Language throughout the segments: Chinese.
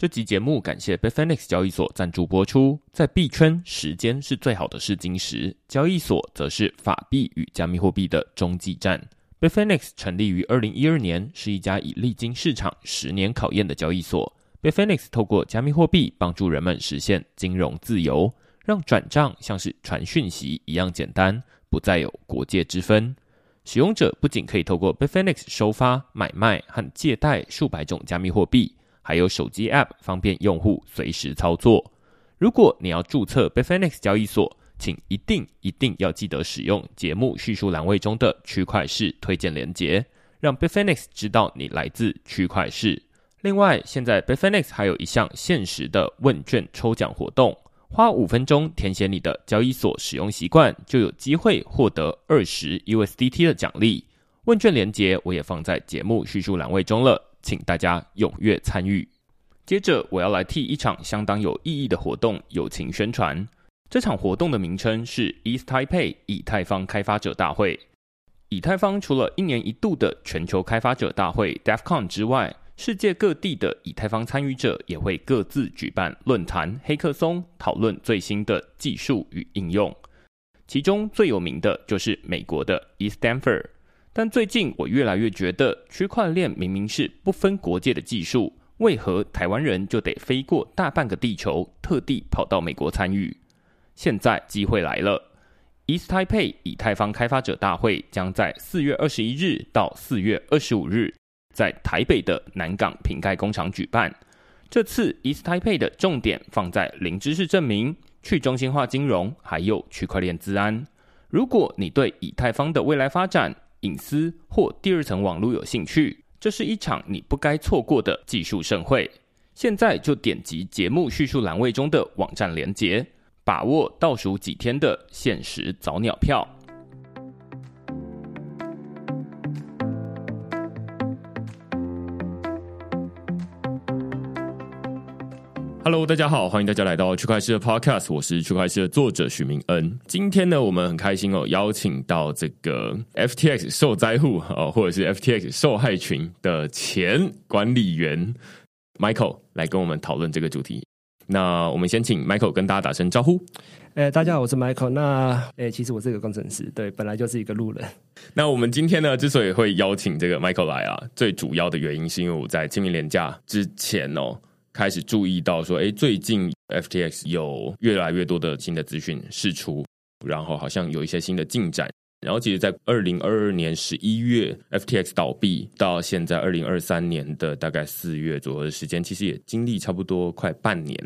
这集节目感谢 Bitfinex 交易所赞助播出。在币圈，时间是最好的试金石，交易所则是法币与加密货币的中继站。Bitfinex 成立于二零一二年，是一家已历经市场十年考验的交易所。Bitfinex 透过加密货币帮助人们实现金融自由，让转账像是传讯息一样简单，不再有国界之分。使用者不仅可以透过 Bitfinex 收发、买卖和借贷数百种加密货币。还有手机 App 方便用户随时操作。如果你要注册 Bitfinex 交易所，请一定一定要记得使用节目叙述栏位中的区块式推荐连接，让 Bitfinex 知道你来自区块式。另外，现在 Bitfinex 还有一项限时的问卷抽奖活动，花五分钟填写你的交易所使用习惯，就有机会获得二十 USDT 的奖励。问卷连接我也放在节目叙述栏位中了。请大家踊跃参与。接着，我要来替一场相当有意义的活动友情宣传。这场活动的名称是 East Taipei 以太坊开发者大会。以太坊除了一年一度的全球开发者大会 DevCon 之外，世界各地的以太坊参与者也会各自举办论坛、黑客松，讨论最新的技术与应用。其中最有名的就是美国的 East Stanford。但最近我越来越觉得，区块链明明是不分国界的技术，为何台湾人就得飞过大半个地球，特地跑到美国参与？现在机会来了，East Taipei 以太坊开发者大会将在四月二十一日到四月二十五日，在台北的南港瓶盖工厂举办。这次 East Taipei 的重点放在零知识证明、去中心化金融，还有区块链资安。如果你对以太坊的未来发展，隐私或第二层网络有兴趣？这是一场你不该错过的技术盛会。现在就点击节目叙述栏位中的网站连接，把握倒数几天的限时早鸟票。Hello，大家好，欢迎大家来到区块链的 Podcast，我是区块链的作者许明恩。今天呢，我们很开心哦，邀请到这个 FTX 受灾户哦，或者是 FTX 受害群的前管理员 Michael 来跟我们讨论这个主题。那我们先请 Michael 跟大家打声招呼。哎，大家好，我是 Michael。那哎，其实我是一个工程师，对，本来就是一个路人。那我们今天呢，之所以会邀请这个 Michael 来啊，最主要的原因是因为我在清明年假之前哦。开始注意到说，哎，最近 FTX 有越来越多的新的资讯释出，然后好像有一些新的进展。然后，其实，在二零二二年十一月 FTX 倒闭到现在二零二三年的大概四月左右的时间，其实也经历差不多快半年。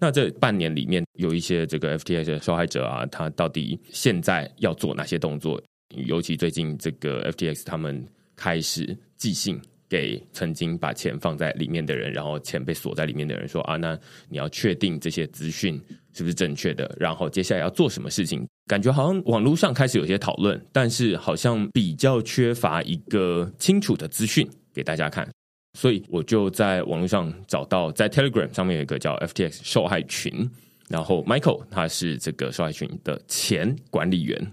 那这半年里面，有一些这个 FTX 的受害者啊，他到底现在要做哪些动作？尤其最近这个 FTX 他们开始寄信。给曾经把钱放在里面的人，然后钱被锁在里面的人说啊，那你要确定这些资讯是不是正确的，然后接下来要做什么事情？感觉好像网络上开始有些讨论，但是好像比较缺乏一个清楚的资讯给大家看，所以我就在网络上找到，在 Telegram 上面有一个叫 FTX 受害群，然后 Michael 他是这个受害群的前管理员。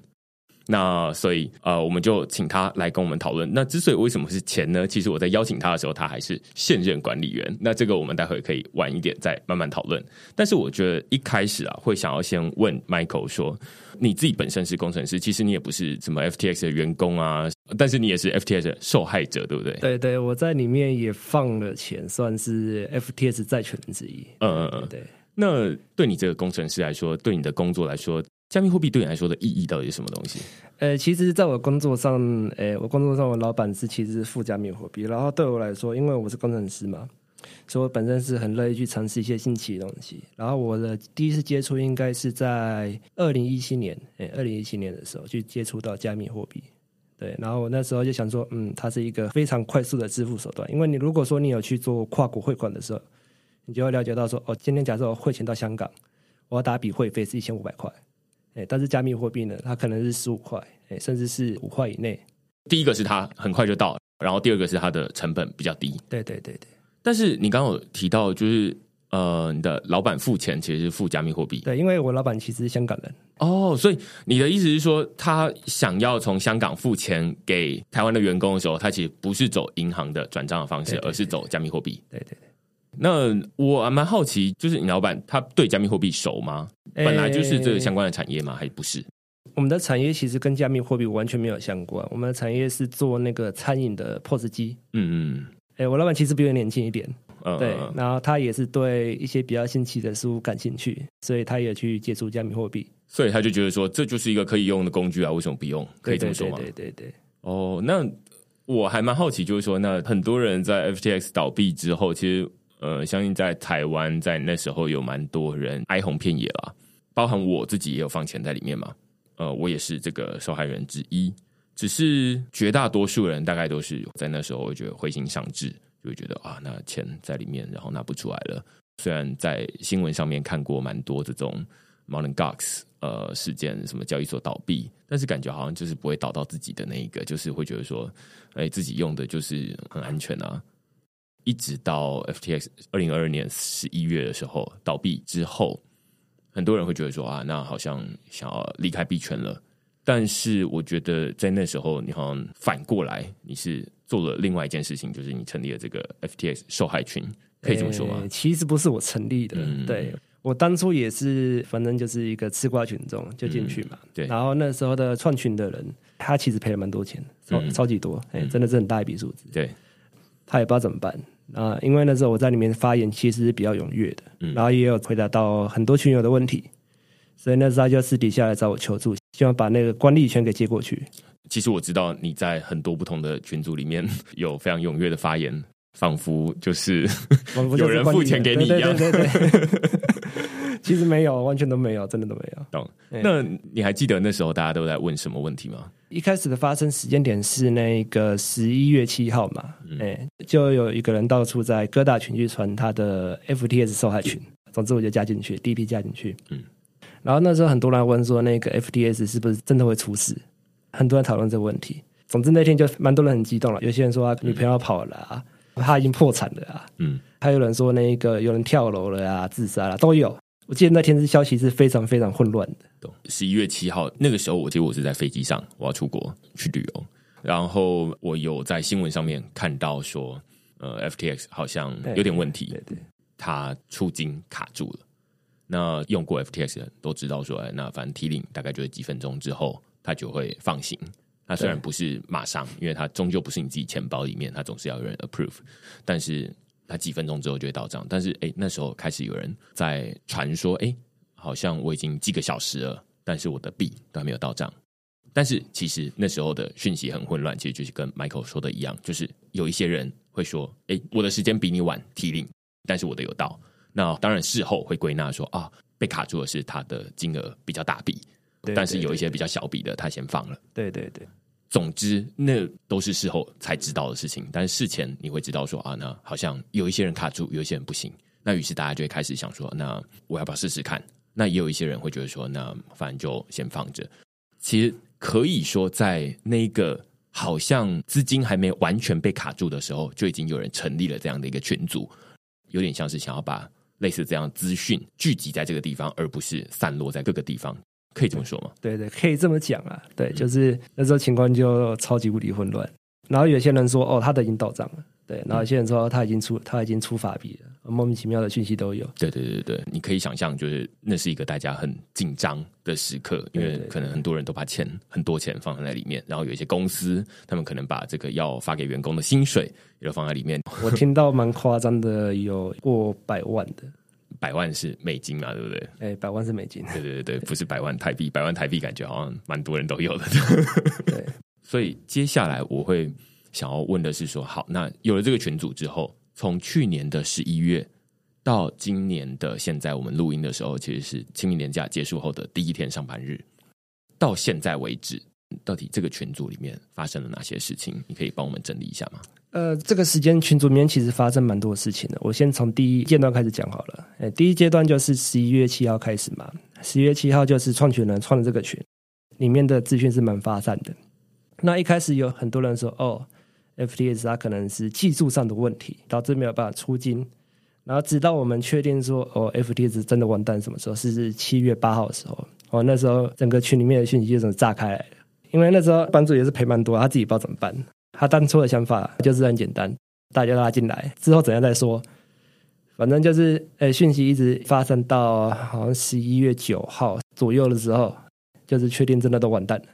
那所以呃，我们就请他来跟我们讨论。那之所以为什么是钱呢？其实我在邀请他的时候，他还是现任管理员。那这个我们待会可以晚一点再慢慢讨论。但是我觉得一开始啊，会想要先问 Michael 说，你自己本身是工程师，其实你也不是什么 FTX 的员工啊，但是你也是 FTX 的受害者，对不对？对对，我在里面也放了钱，算是 FTX 债权人之一。嗯嗯嗯，对。那对你这个工程师来说，对你的工作来说。加密货币对你来说的意义到底是什么东西？呃，其实，在我工作上，呃，我工作上，我老板是其实是负加密货币。然后对我来说，因为我是工程师嘛，所以我本身是很乐意去尝试一些新奇的东西。然后我的第一次接触应该是在二零一七年，哎，二零一七年的时候去接触到加密货币。对，然后我那时候就想说，嗯，它是一个非常快速的支付手段。因为你如果说你有去做跨国汇款的时候，你就会了解到说，哦，今天假设我汇钱到香港，我要打笔汇费是一千五百块。哎，但是加密货币呢，它可能是十五块，哎，甚至是五块以内。第一个是它很快就到，然后第二个是它的成本比较低。对对对对。但是你刚刚有提到，就是呃，你的老板付钱其实是付加密货币。对，因为我老板其实是香港人。哦，所以你的意思是说，他想要从香港付钱给台湾的员工的时候，他其实不是走银行的转账的方式，而是走加密货币。对对对。那我还蛮好奇，就是你老板他对加密货币熟吗？本来就是这个相关的产业吗？还不是？我们的产业其实跟加密货币完全没有相关。我们的产业是做那个餐饮的 POS 机。嗯嗯。哎，我老板其实比我年轻一点。嗯。对，然后他也是对一些比较新奇的事物感兴趣，所以他也去接触加密货币。所以他就觉得说，这就是一个可以用的工具啊，为什么不用？可以这么说吗？对对对。哦，那我还蛮好奇，就是说，那很多人在 FTX 倒闭之后，其实。呃，相信在台湾，在那时候有蛮多人哀鸿遍野啦，包含我自己也有放钱在里面嘛。呃，我也是这个受害人之一。只是绝大多数人大概都是在那时候，觉得灰心丧志，就会觉得啊，那钱在里面，然后拿不出来了。虽然在新闻上面看过蛮多这种 Modern Gox 呃事件，什么交易所倒闭，但是感觉好像就是不会倒到自己的那一个，就是会觉得说，哎，自己用的就是很安全啊。一直到 FTX 二零二二年十一月的时候倒闭之后，很多人会觉得说啊，那好像想要离开币圈了。但是我觉得在那时候，你好像反过来，你是做了另外一件事情，就是你成立了这个 FTX 受害群，可以这么说吗？其实不是我成立的，对我当初也是，反正就是一个吃瓜群众就进去嘛。对，然后那时候的创群的人，他其实赔了蛮多钱，超超级多，哎，真的是很大一笔数字。对，他也不知道怎么办。啊，因为那时候我在里面发言其实是比较踊跃的，然后也有回答到很多群友的问题，所以那时候他就私底下来找我求助，希望把那个管理权给接过去。其实我知道你在很多不同的群组里面 有非常踊跃的发言，仿佛就是有人付钱给你一样。其实没有，完全都没有，真的都没有。懂？那你还记得那时候大家都在问什么问题吗？一开始的发生时间点是那个十一月七号嘛？哎，就有一个人到处在各大群去传他的 FTS 受害群，总之我就加进去，第一批加进去。嗯，然后那时候很多人问说，那个 FTS 是不是真的会出事？很多人讨论这个问题。总之那天就蛮多人很激动了，有些人说女朋友跑了啊，他已经破产了啊。嗯，还有人说那个有人跳楼了啊，自杀了都有。我记得那天的消息是非常非常混乱的。十一月七号那个时候，我记得我是在飞机上，我要出国去旅游，然后我有在新闻上面看到说，呃，FTX 好像有点问题，对对，它出金卡住了。那用过 FTX 的人都知道说，哎，那反正提领大概就是几分钟之后，它就会放行。那虽然不是马上，因为它终究不是你自己钱包里面，它总是要有人 approve，但是。他几分钟之后就会到账，但是哎，那时候开始有人在传说，哎，好像我已经几个小时了，但是我的币都还没有到账。但是其实那时候的讯息很混乱，其实就是跟 Michael 说的一样，就是有一些人会说，哎，我的时间比你晚提领，但是我的有到。那当然事后会归纳说啊，被卡住的是他的金额比较大笔，但是有一些比较小笔的他先放了。对对对。总之，那都是事后才知道的事情。但是事前你会知道说啊，那好像有一些人卡住，有一些人不行。那于是大家就会开始想说，那我要不要试试看？那也有一些人会觉得说，那反正就先放着。其实可以说，在那个好像资金还没完全被卡住的时候，就已经有人成立了这样的一个群组，有点像是想要把类似这样资讯聚集在这个地方，而不是散落在各个地方。可以这么说吗？对对，可以这么讲啊。对，就是那时候情况就超级无敌混乱。然后有些人说，哦，他的已经到账了。对，然后有些人说他已经出，他已经出法币了。莫名其妙的讯息都有。对对对对，你可以想象，就是那是一个大家很紧张的时刻，因为可能很多人都把钱很多钱放在里面，然后有一些公司，他们可能把这个要发给员工的薪水也都放在里面。我听到蛮夸张的，有过百万的。百万是美金嘛，对不对？哎，百万是美金。对对对对，不是百万台币。百万台币感觉好像蛮多人都有的。对，所以接下来我会想要问的是说，好，那有了这个群组之后，从去年的十一月到今年的现在，我们录音的时候，其实是清明年假结束后的第一天上班日，到现在为止，到底这个群组里面发生了哪些事情？你可以帮我们整理一下吗？呃，这个时间群组里面其实发生蛮多事情的。我先从第一阶段开始讲好了。哎，第一阶段就是十一月七号开始嘛。十一月七号就是创群人创的这个群，里面的资讯是蛮发散的。那一开始有很多人说，哦，FTS 它可能是技术上的问题，导致没有办法出金。然后直到我们确定说，哦，FTS 真的完蛋，什么时候？是七月八号的时候。哦，那时候整个群里面的讯息就炸开来了。因为那时候班主也是赔蛮多，他自己不知道怎么办。他当初的想法就是很简单，大家拉进来之后怎样再说，反正就是呃，讯息一直发生到好像十一月九号左右的时候，就是确定真的都完蛋了。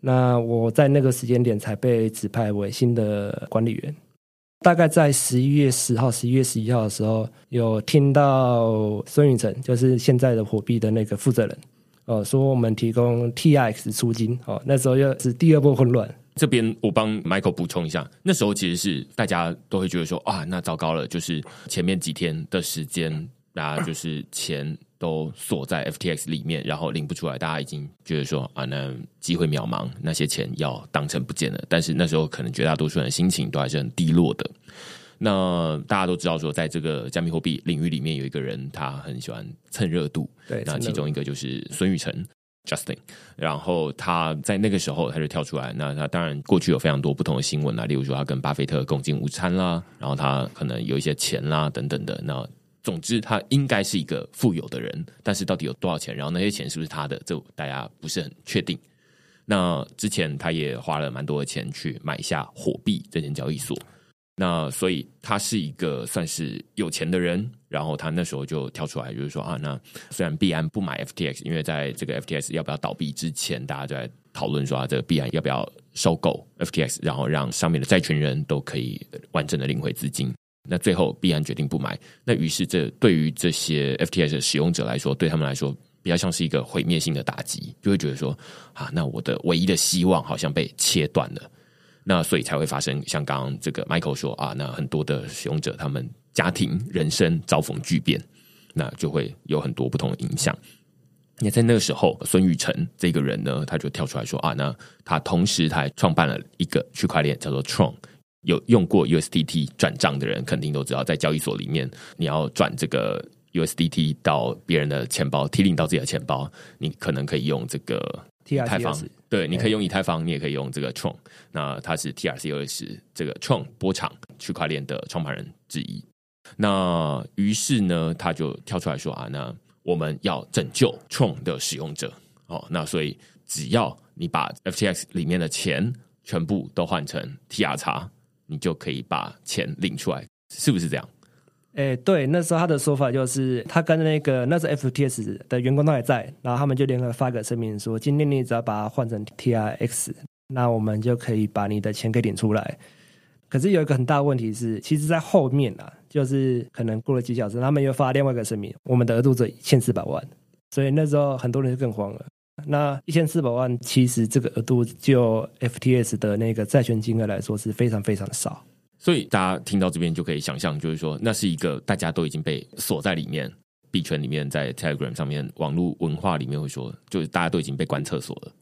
那我在那个时间点才被指派为新的管理员。大概在十一月十号、十一月十一号的时候，有听到孙宇晨，就是现在的火币的那个负责人，哦，说我们提供 T R X 出金，哦，那时候又是第二波混乱。这边我帮 Michael 补充一下，那时候其实是大家都会觉得说啊，那糟糕了，就是前面几天的时间，大家就是钱。都锁在 FTX 里面，然后领不出来，大家已经觉得说啊，那机会渺茫，那些钱要当成不见了。但是那时候可能绝大多数人的心情都还是很低落的。那大家都知道说，在这个加密货币领域里面，有一个人他很喜欢蹭热度，对，那其中一个就是孙宇晨 Justin。然后他在那个时候他就跳出来，那他当然过去有非常多不同的新闻啊，例如说他跟巴菲特共进午餐啦，然后他可能有一些钱啦等等的那。总之，他应该是一个富有的人，但是到底有多少钱，然后那些钱是不是他的，这大家不是很确定。那之前他也花了蛮多的钱去买下火币这间交易所，那所以他是一个算是有钱的人。然后他那时候就跳出来，就是说啊，那虽然币安不买 FTX，因为在这个 FTX 要不要倒闭之前，大家就在讨论说啊，这个币安要不要收购 FTX，然后让上面的债权人都可以完整的领回资金。那最后币安决定不买，那于是这对于这些 FTX 的使用者来说，对他们来说比较像是一个毁灭性的打击，就会觉得说啊，那我的唯一的希望好像被切断了，那所以才会发生像刚刚这个 Michael 说啊，那很多的使用者他们家庭人生遭逢巨变，那就会有很多不同的影响。也在那个时候，孙宇晨这个人呢，他就跳出来说啊，那他同时他还创办了一个区块链叫做 Tron。有用过 USDT 转账的人，肯定都知道，在交易所里面，你要转这个 USDT 到别人的钱包，提领到自己的钱包，你可能可以用这个以太坊，对，你可以用以太坊，你也可以用这个 Tron。那他是 TRC 二十这个 Tron 波场区块链的创办人之一。那于是呢，他就跳出来说啊，那我们要拯救 Tron 的使用者哦。那所以只要你把 FTX 里面的钱全部都换成 TRX。你就可以把钱领出来，是不是这样？哎，对，那时候他的说法就是，他跟那个那时 FTS 的员工都还在，然后他们就联合发个声明说，今天你只要把它换成 TRX，那我们就可以把你的钱给领出来。可是有一个很大的问题是，其实，在后面啊，就是可能过了几小时，他们又发另外一个声明，我们的额度只一千四百万，所以那时候很多人就更慌了。那一千四百万，其实这个额度就 FTS 的那个债权金额来说是非常非常的少。所以大家听到这边就可以想象，就是说那是一个大家都已经被锁在里面，币圈里面，在 Telegram 上面，网络文化里面会说，就是大家都已经被关厕所了，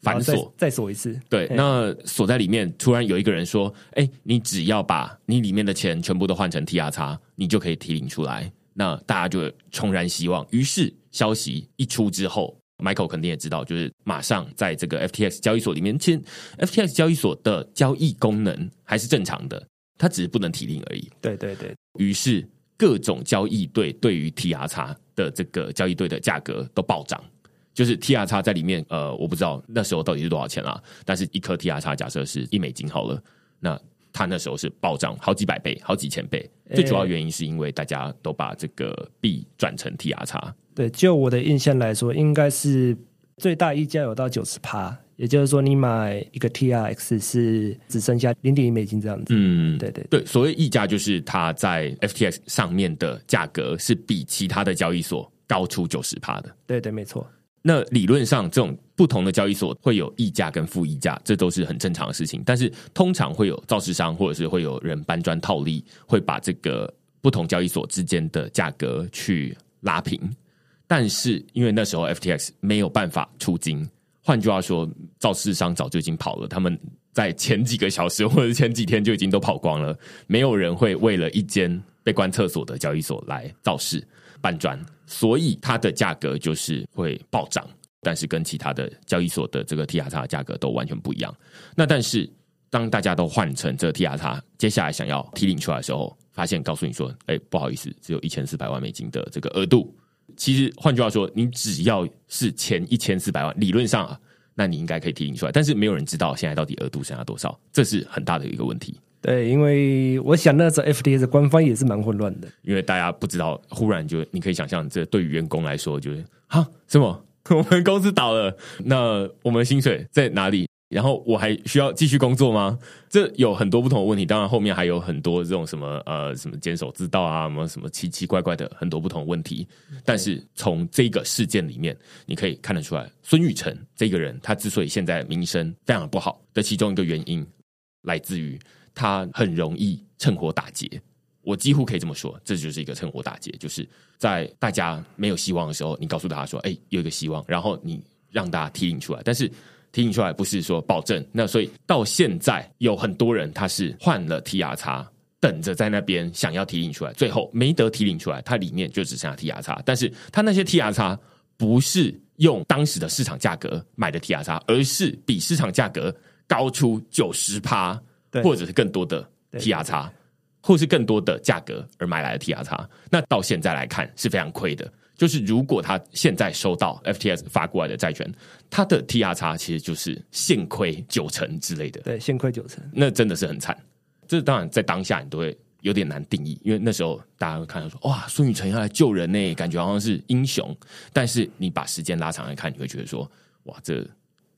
反锁再锁一次。对，那锁在里面，突然有一个人说：“哎，你只要把你里面的钱全部都换成 TRX，你就可以提领出来。”那大家就重燃希望。于是消息一出之后。Michael 肯定也知道，就是马上在这个 FTX 交易所里面，其实 FTX 交易所的交易功能还是正常的，它只是不能提领而已。对对对。于是各种交易对对于 TR 叉的这个交易对的价格都暴涨，就是 T R 叉在里面，呃，我不知道那时候到底是多少钱啦，但是一颗 T R 叉假设是一美金好了，那它那时候是暴涨好几百倍、好几千倍。最主要原因是因为大家都把这个币转成 T R 叉。对，就我的印象来说，应该是最大溢价有到九十趴，也就是说，你买一个 TRX 是只剩下零点一美金这样子。嗯，对对对，所谓溢价就是它在 FTX 上面的价格是比其他的交易所高出九十趴的。对对，没错。那理论上，这种不同的交易所会有溢价跟负溢价，这都是很正常的事情。但是通常会有造市商或者是会有人搬砖套利，会把这个不同交易所之间的价格去拉平。但是因为那时候 FTX 没有办法出金，换句话说，造市商早就已经跑了。他们在前几个小时或者前几天就已经都跑光了。没有人会为了一间被关厕所的交易所来造势搬砖，所以它的价格就是会暴涨。但是跟其他的交易所的这个 TRX 价格都完全不一样。那但是当大家都换成这个 TRX，接下来想要提领出来的时候，发现告诉你说：“哎，不好意思，只有一千四百万美金的这个额度。”其实换句话说，你只要是前一千四百万，理论上啊，那你应该可以提领出来。但是没有人知道现在到底额度剩下多少，这是很大的一个问题。对，因为我想那时候 FTS 官方也是蛮混乱的，因为大家不知道，忽然就你可以想象，这对于员工来说，就是啊，什么 我们公司倒了，那我们的薪水在哪里？然后我还需要继续工作吗？这有很多不同的问题。当然，后面还有很多这种什么呃什么坚守之道啊，什么什么奇奇怪怪的很多不同的问题。但是从这个事件里面，你可以看得出来，孙宇晨这个人他之所以现在名声非常不好的其中一个原因，来自于他很容易趁火打劫。我几乎可以这么说，这就是一个趁火打劫，就是在大家没有希望的时候，你告诉大家说：“哎，有一个希望。”然后你让大家提领出来，但是。提醒出来不是说保证，那所以到现在有很多人他是换了 T R 叉，等着在那边想要提领出来，最后没得提领出来，它里面就只剩下 T R 叉。但是它那些 T R 叉不是用当时的市场价格买的 T R 叉，而是比市场价格高出九十趴，或者是更多的 T R 叉，或是更多的价格而买来的 T R 叉。那到现在来看是非常亏的。就是如果他现在收到 FTS 发过来的债券，他的 TR 差其实就是现亏九成之类的。对，现亏九成，那真的是很惨。这当然在当下你都会有点难定义，因为那时候大家会看到说，哇，孙宇晨要来救人呢，感觉好像是英雄。但是你把时间拉长来看，你会觉得说，哇，这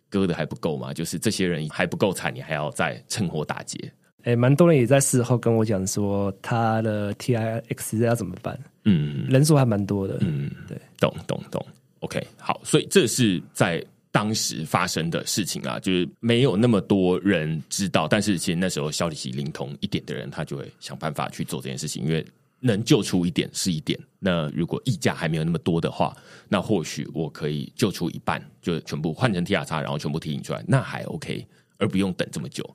割的还不够吗？就是这些人还不够惨，你还要再趁火打劫。哎，蛮多人也在事后跟我讲说，他的 T I X 要怎么办？嗯，人数还蛮多的。嗯，对，懂懂懂。OK，好，所以这是在当时发生的事情啊，就是没有那么多人知道，但是其实那时候消息灵通一点的人，他就会想办法去做这件事情，因为能救出一点是一点。那如果溢价还没有那么多的话，那或许我可以救出一半，就全部换成 T R 叉，然后全部提醒出来，那还 OK，而不用等这么久。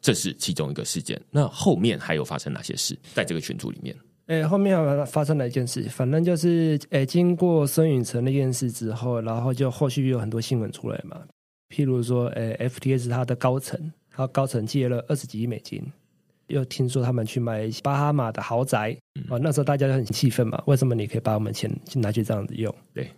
这是其中一个事件。那后面还有发生哪些事？在这个群组里面，诶，后面还发生了一件事？反正就是，诶，经过孙允成那件事之后，然后就后续有很多新闻出来嘛。譬如说，诶，FTS 它的高层，他高层借了二十几亿美金，又听说他们去买巴哈马的豪宅。哦，那时候大家就很气愤嘛。为什么你可以把我们钱拿去这样子用？对，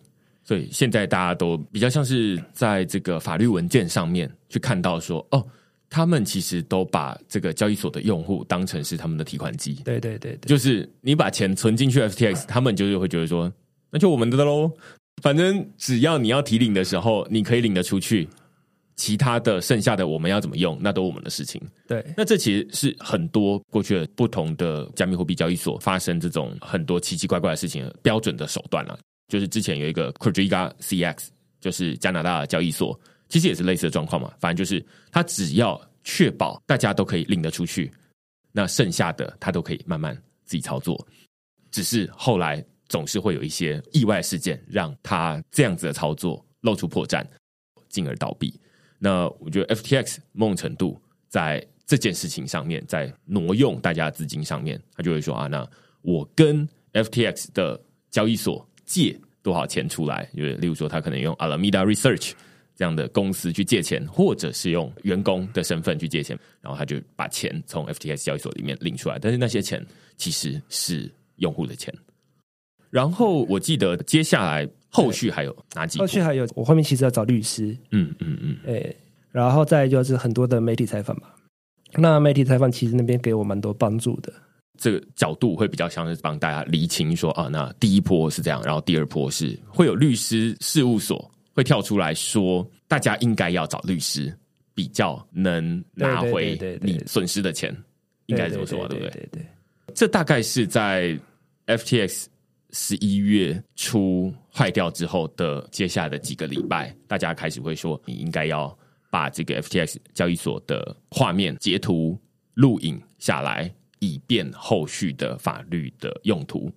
所以现在大家都比较像是在这个法律文件上面去看到说，哦。他们其实都把这个交易所的用户当成是他们的提款机。对对对，就是你把钱存进去 FTX，他们就是会觉得说，那就我们的喽。反正只要你要提领的时候，你可以领得出去，其他的剩下的我们要怎么用，那都我们的事情。对，那这其实是很多过去的不同的加密货币交易所发生这种很多奇奇怪怪的事情标准的手段了。就是之前有一个 Quadriga CX，就是加拿大的交易所。其实也是类似的状况嘛，反正就是他只要确保大家都可以领得出去，那剩下的他都可以慢慢自己操作。只是后来总是会有一些意外事件，让他这样子的操作露出破绽，进而倒闭。那我觉得 FTX 某种程度在这件事情上面，在挪用大家的资金上面，他就会说啊，那我跟 FTX 的交易所借多少钱出来？就是例如说，他可能用 Alameda Research。这样的公司去借钱，或者是用员工的身份去借钱，然后他就把钱从 FTS 交易所里面领出来，但是那些钱其实是用户的钱。然后我记得接下来后续还有哪几？后续还有，我后面其实要找律师，嗯嗯嗯，哎，然后再就是很多的媒体采访吧。那媒体采访其实那边给我蛮多帮助的，这个角度会比较像是帮大家厘清说啊，那第一波是这样，然后第二波是会有律师事务所。会跳出来说，大家应该要找律师，比较能拿回你损失的钱，应该这么说，对不对？对对，这大概是在 FTX 十一月初坏掉之后的接下来的几个礼拜，大家开始会说，你应该要把这个 FTX 交易所的画面截图录影下来，以便后续的法律的用途。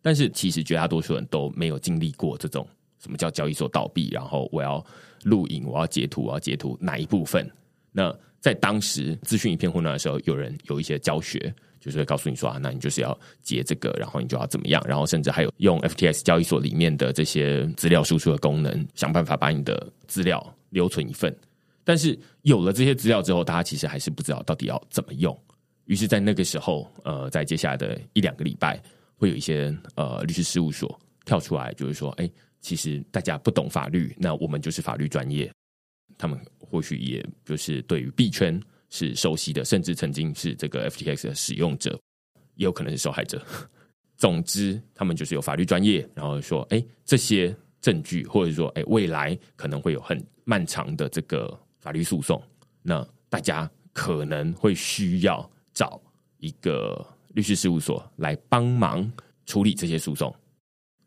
但是，其实绝大多数人都没有经历过这种。什么叫交易所倒闭？然后我要录影，我要截图，我要截图哪一部分？那在当时资讯一片混乱的时候，有人有一些教学，就是会告诉你说啊，那你就是要截这个，然后你就要怎么样？然后甚至还有用 FTS 交易所里面的这些资料输出的功能，想办法把你的资料留存一份。但是有了这些资料之后，大家其实还是不知道到底要怎么用。于是，在那个时候，呃，在接下来的一两个礼拜，会有一些呃律师事务所跳出来，就是说，哎。其实大家不懂法律，那我们就是法律专业。他们或许也就是对于币圈是熟悉的，甚至曾经是这个 FTX 的使用者，也有可能是受害者。总之，他们就是有法律专业，然后说，哎，这些证据，或者说，哎，未来可能会有很漫长的这个法律诉讼，那大家可能会需要找一个律师事务所来帮忙处理这些诉讼，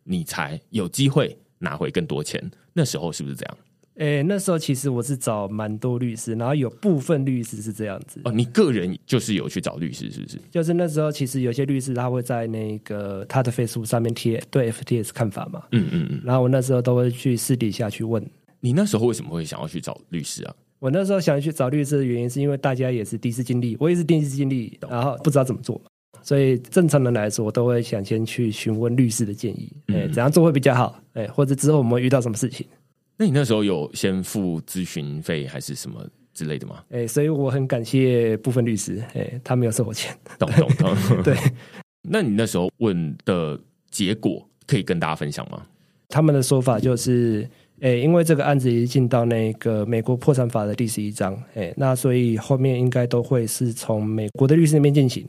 你才有机会拿回更多钱。那时候是不是这样？诶，那时候其实我是找蛮多律师，然后有部分律师是这样子。哦，你个人就是有去找律师，是不是？就是那时候其实有些律师他会在那个他的 Facebook 上面贴对 FTS 看法嘛。嗯嗯嗯。然后我那时候都会去私底下去问。你那时候为什么会想要去找律师啊？我那时候想要去找律师的原因是因为大家也是第一次经历，我也是第一次经历，然后不知道怎么做，所以正常人来说，我都会想先去询问律师的建议，哎，怎样做会比较好？哎，或者之后我们会遇到什么事情？那你那时候有先付咨询费还是什么之类的吗？哎，所以我很感谢部分律师，哎，他没有收我钱。懂懂懂。对，那你那时候问的结果可以跟大家分享吗？他们的说法就是，哎，因为这个案子已经进到那个美国破产法的第十一章，哎，那所以后面应该都会是从美国的律师那边进行。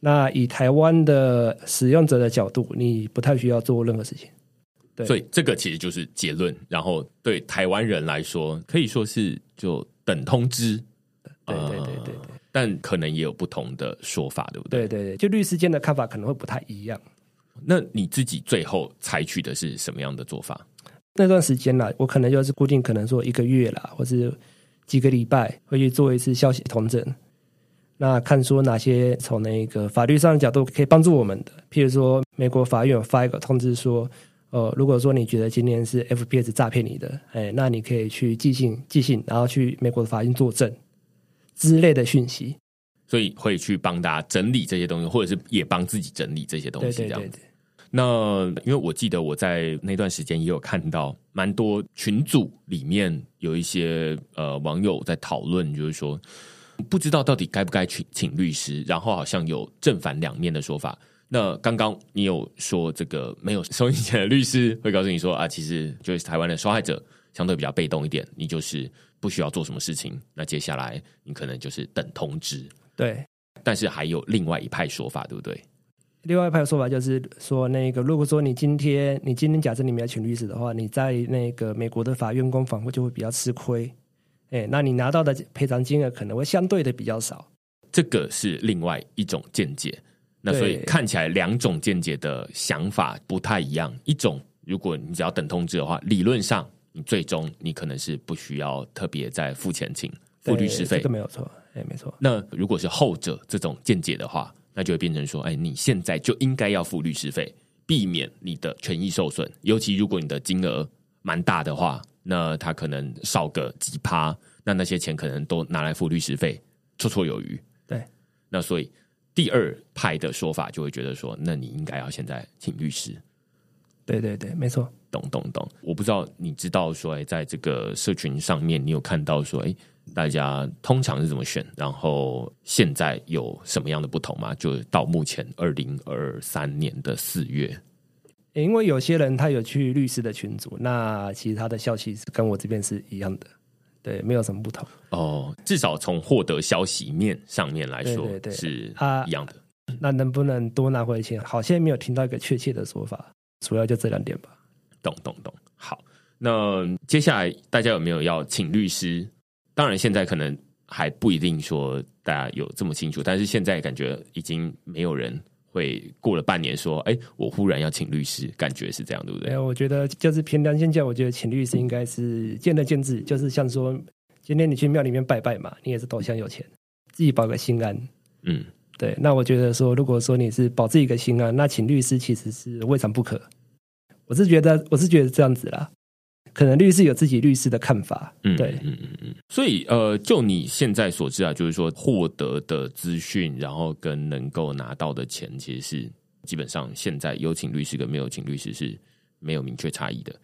那以台湾的使用者的角度，你不太需要做任何事情。对所以这个其实就是结论，然后对台湾人来说，可以说是就等通知，对对对对对，但可能也有不同的说法，对不对？对对对，就律师间的看法可能会不太一样。那你自己最后采取的是什么样的做法？那段时间啦，我可能就是固定，可能说一个月啦，或是几个礼拜会去做一次消息通证，那看说哪些从那个法律上的角度可以帮助我们的，譬如说美国法院有发一个通知说。呃，如果说你觉得今天是 FPS 诈骗你的，哎，那你可以去寄信，寄信，然后去美国的法院作证之类的讯息。所以会去帮大家整理这些东西，或者是也帮自己整理这些东西，这样子。那因为我记得我在那段时间也有看到蛮多群组里面有一些呃网友在讨论，就是说不知道到底该不该请请律师，然后好像有正反两面的说法。那刚刚你有说这个没有收你钱的律师会告诉你说啊，其实就是台湾的受害者相对比较被动一点，你就是不需要做什么事情。那接下来你可能就是等通知。对，但是还有另外一派说法，对不对？另外一派说法就是说，那个如果说你今天你今天假设你们要请律师的话，你在那个美国的法院公房会就会比较吃亏。哎，那你拿到的赔偿金额可能会相对的比较少。这个是另外一种见解。那所以看起来两种见解的想法不太一样。一种，如果你只要等通知的话，理论上你最终你可能是不需要特别再付钱请付律师费，这个没有错，哎，没错。那如果是后者这种见解的话，那就会变成说，哎，你现在就应该要付律师费，避免你的权益受损。尤其如果你的金额蛮大的话，那他可能少个几趴，那那些钱可能都拿来付律师费，绰绰有余。对，那所以。第二派的说法就会觉得说，那你应该要现在请律师。对对对，没错，懂懂懂。我不知道你知道说，哎，在这个社群上面，你有看到说，哎，大家通常是怎么选？然后现在有什么样的不同吗？就到目前二零二三年的四月，因为有些人他有去律师的群组，那其实他的消息是跟我这边是一样的。对，没有什么不同哦。至少从获得消息面上面来说，是一样的。那能不能多拿回钱？好，现在没有听到一个确切的说法，主要就这两点吧。懂懂懂。好，那接下来大家有没有要请律师？当然，现在可能还不一定说大家有这么清楚，但是现在感觉已经没有人。会过了半年说，哎，我忽然要请律师，感觉是这样，对不对？哎，我觉得就是凭良心讲，我觉得请律师应该是见仁见智。就是像说，今天你去庙里面拜拜嘛，你也是头香有钱，自己保个心安。嗯，对。那我觉得说，如果说你是保自己个心安，那请律师其实是未尝不可。我是觉得，我是觉得这样子啦。可能律师有自己律师的看法，嗯，对，嗯嗯嗯，所以呃，就你现在所知啊，就是说获得的资讯，然后跟能够拿到的钱，其实是基本上现在有请律师跟没有请律师是没有明确差异的。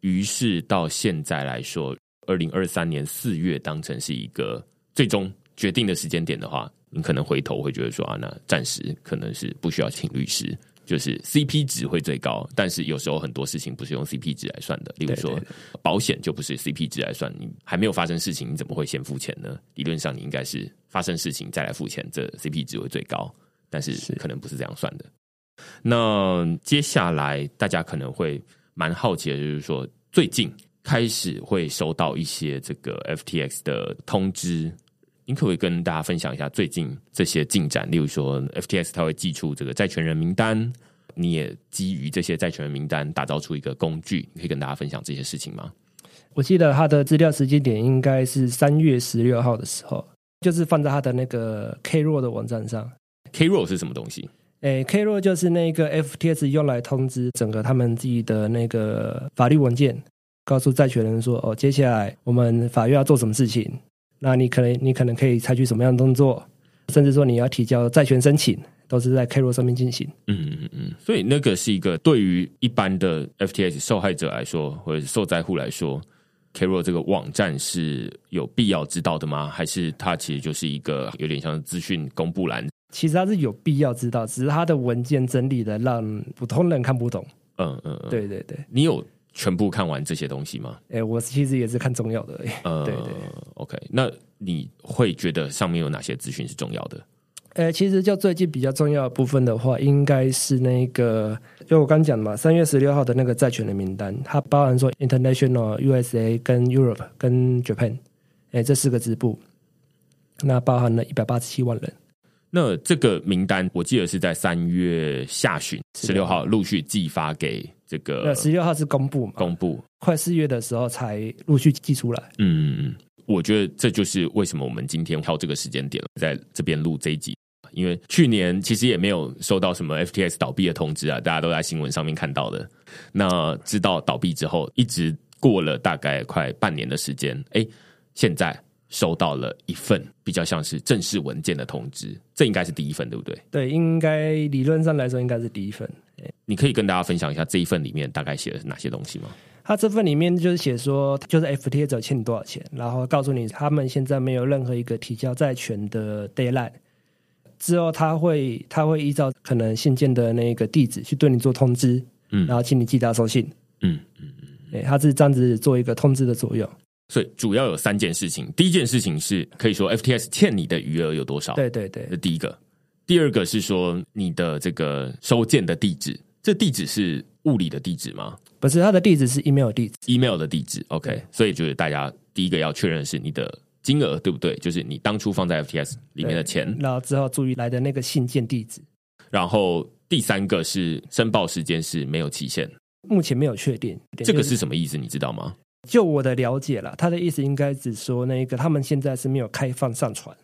于是到现在来说，二零二三年四月当成是一个最终决定的时间点的话，你可能回头会觉得说啊，那暂时可能是不需要请律师就是 CP 值会最高，但是有时候很多事情不是用 CP 值来算的，例如说保险就不是 CP 值来算，你还没有发生事情，你怎么会先付钱呢？理论上你应该是发生事情再来付钱，这 CP 值会最高，但是是可能不是这样算的。那接下来大家可能会蛮好奇的，就是说最近开始会收到一些这个 FTX 的通知，您可不可以跟大家分享一下最近这些进展？例如说，FTS 它会寄出这个债权人名单，你也基于这些债权人名单打造出一个工具，你可以跟大家分享这些事情吗？我记得他的资料时间点应该是三月十六号的时候，就是放在他的那个 K 弱的网站上。K roll 是什么东西？诶，K 弱就是那个 FTS 用来通知整个他们自己的那个法律文件，告诉债权人说，哦，接下来我们法院要做什么事情，那你可能你可能可以采取什么样的动作，甚至说你要提交债权申请，都是在 K 弱上面进行。嗯嗯嗯，所以那个是一个对于一般的 FTS 受害者来说，或者是受灾户来说 k r o 这个网站是有必要知道的吗？还是它其实就是一个有点像资讯公布栏？其实它是有必要知道，只是它的文件整理的让普通人看不懂。嗯嗯嗯，对对对，你有全部看完这些东西吗？哎，我其实也是看重要的。呃，对对，OK，那你会觉得上面有哪些资讯是重要的？呃，其实就最近比较重要的部分的话，应该是那个，就我刚讲的嘛，三月十六号的那个债权的名单，它包含说 International、USA 跟 Europe 跟 Japan，哎，这四个支部，那包含了一百八十七万人。那这个名单，我记得是在三月下旬十六号陆续寄发给这个那十六号是公布嘛，公布。快四月的时候才陆续寄出来。嗯嗯嗯，我觉得这就是为什么我们今天挑这个时间点在这边录这一集，因为去年其实也没有收到什么 FTS 倒闭的通知啊，大家都在新闻上面看到的。那知道倒闭之后，一直过了大概快半年的时间，哎，现在收到了一份比较像是正式文件的通知，这应该是第一份，对不对？对，应该理论上来说应该是第一份。你可以跟大家分享一下这一份里面大概写的是哪些东西吗？他这份里面就是写说，就是 FTX 欠你多少钱，然后告诉你他们现在没有任何一个提交债权的 deadline。之后他会他会依照可能信件的那个地址去对你做通知，嗯然后请你寄达收信。嗯，对，他是这样子做一个通知的作用。所以主要有三件事情。第一件事情是可以说 FTS 欠你的余额有多少，对对对这第一个。第二个是说你的这个收件的地址，这地址是物理的地址吗不是它的地址是 email 地址。？email 的地址，OK。所以就是大家第一个要确认的是你的金额对不对？就是你当初放在 FTS 里面的钱。然后之后注意来的那个信件地址，然后第三个是申报时间是没有期限，目前没有确定。这个是什么意思？你知道吗？就我的了解啦，他的意思应该只说那个他们现在是没有开放上传，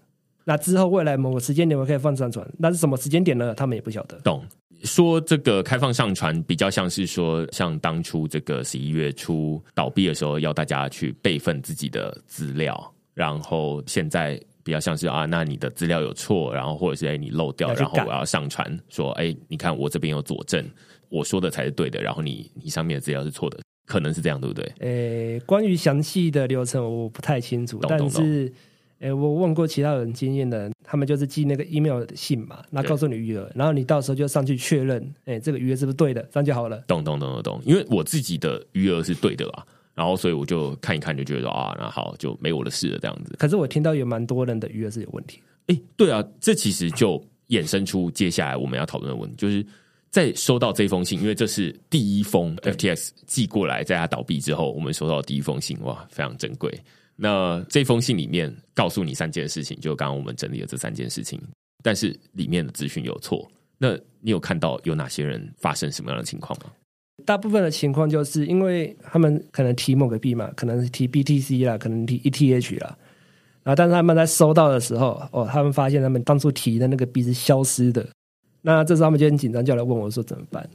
那之后未来某个时间点我可以放上传，那是什么时间点呢？他们也不晓得。懂。说这个开放上传比较像是说，像当初这个十一月初倒闭的时候，要大家去备份自己的资料，然后现在比较像是啊，那你的资料有错，然后或者是哎你漏掉，然后我要上传，说哎你看我这边有佐证，我说的才是对的，然后你你上面的资料是错的，可能是这样，对不对？诶，关于详细的流程我不太清楚，但是，诶，我问过其他人经验的人，他们就是寄那个 email 的信嘛，那对告诉你余额，然后你到时候就上去确认，诶，这个余额是不是对的，这样就好了。懂懂懂懂懂，因为我自己的余额是对的啦，然后所以我就看一看，就觉得啊，那好就没我的事了这样子。可是我听到有蛮多人的余额是有问题的。哎，对啊，这其实就衍生出接下来我们要讨论的问题，就是在收到这封信，因为这是第一封 FTX 寄过来，在它倒闭之后，我们收到的第一封信，哇，非常珍贵。那这封信里面告诉你三件事情，就刚刚我们整理的这三件事情，但是里面的资讯有错。那你有看到有哪些人发生什么样的情况吗？大部分的情况就是因为他们可能提某个币嘛，可能提 BTC 啦，可能提 ETH 啦，然后但是他们在收到的时候，哦，他们发现他们当初提的那个币是消失的，那这时候他们就很紧张，就来问我说怎么办？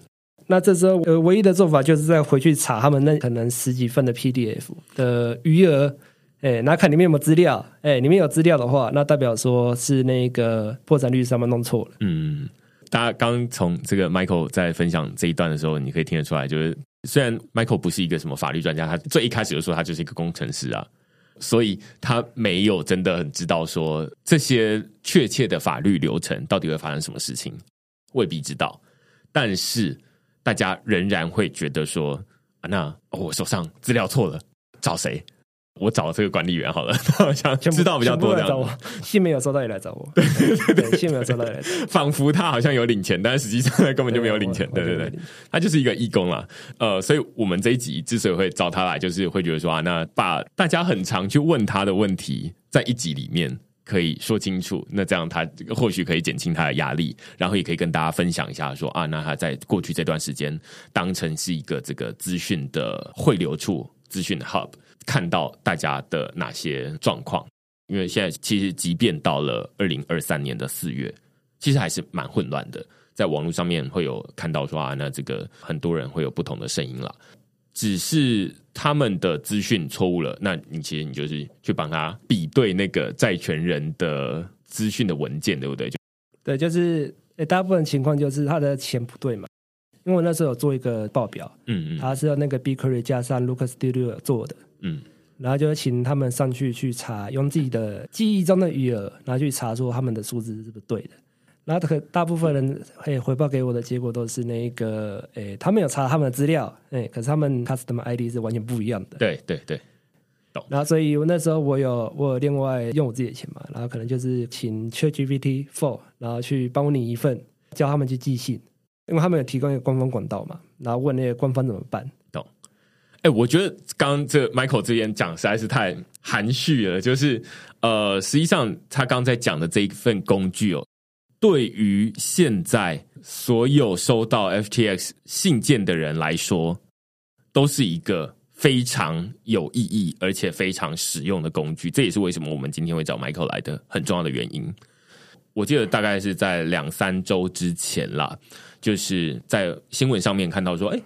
那这时候呃，唯一的做法就是再回去查他们那可能十几份的 PDF 的余额，哎，那看里面有没有资料，哎，里面有资料的话，那代表说是那个破产率上面弄错了。嗯，大家刚从这个 Michael 在分享这一段的时候，你可以听得出来，就是虽然 Michael 不是一个什么法律专家，他最一开始就说他就是一个工程师啊，所以他没有真的很知道说这些确切的法律流程到底会发生什么事情，未必知道。但是大家仍然会觉得说，啊，那、我手上资料错了，找谁？我找这个管理员好了，好像知道比较多这样全部来找我，信没有收到也来找我，对对对，信没有收到也来找我，仿佛他好像有领钱，但实际上他根本就没有领钱。对对对，他就是一个义工啦。呃，所以我们这一集之所以会找他来，就是会觉得说啊，那把大家很常去问他的问题，在一集里面可以说清楚，那这样他或许可以减轻他的压力，然后也可以跟大家分享一下说啊，那他在过去这段时间当成是一个这个资讯的汇流处、资讯的 hub，看到大家的哪些状况。因为现在其实即便到了二零二三年的四月，其实还是蛮混乱的。在网络上面会有看到说啊，那这个很多人会有不同的声音啦。只是他们的资讯错误了，那你其实你就是去帮他比对那个债权人的资讯的文件，对不对？就对，就是诶大部分情况就是他的钱不对嘛，因为我那时候有做一个报表，嗯嗯他是要那个 BigQuery 加上 Lucas Studio 做的，嗯然后就请他们上去去查，用自己的记忆中的余额，然后去查说他们的数字是不是对的。然后可大部分人会回报给我的结果都是那个，诶，他们有查他们的资料，诶，可是他们 custom ID 是完全不一样的。对对对，懂然后所以我那时候我有我有另外用我自己的钱嘛，然后可能就是请 ChatGPT Four，然后去帮你一份，叫他们去寄信，因为他们有提供一个官方管道嘛，然后问那个官方怎么办。哎、我觉得刚这 Michael 这边讲实在是太含蓄了，就是呃，实际上他刚在讲的这一份工具哦，对于现在所有收到 FTX 信件的人来说，都是一个非常有意义而且非常实用的工具。这也是为什么我们今天会找 Michael 来的很重要的原因。我记得大概是在两三周之前啦，就是在新闻上面看到说，哎、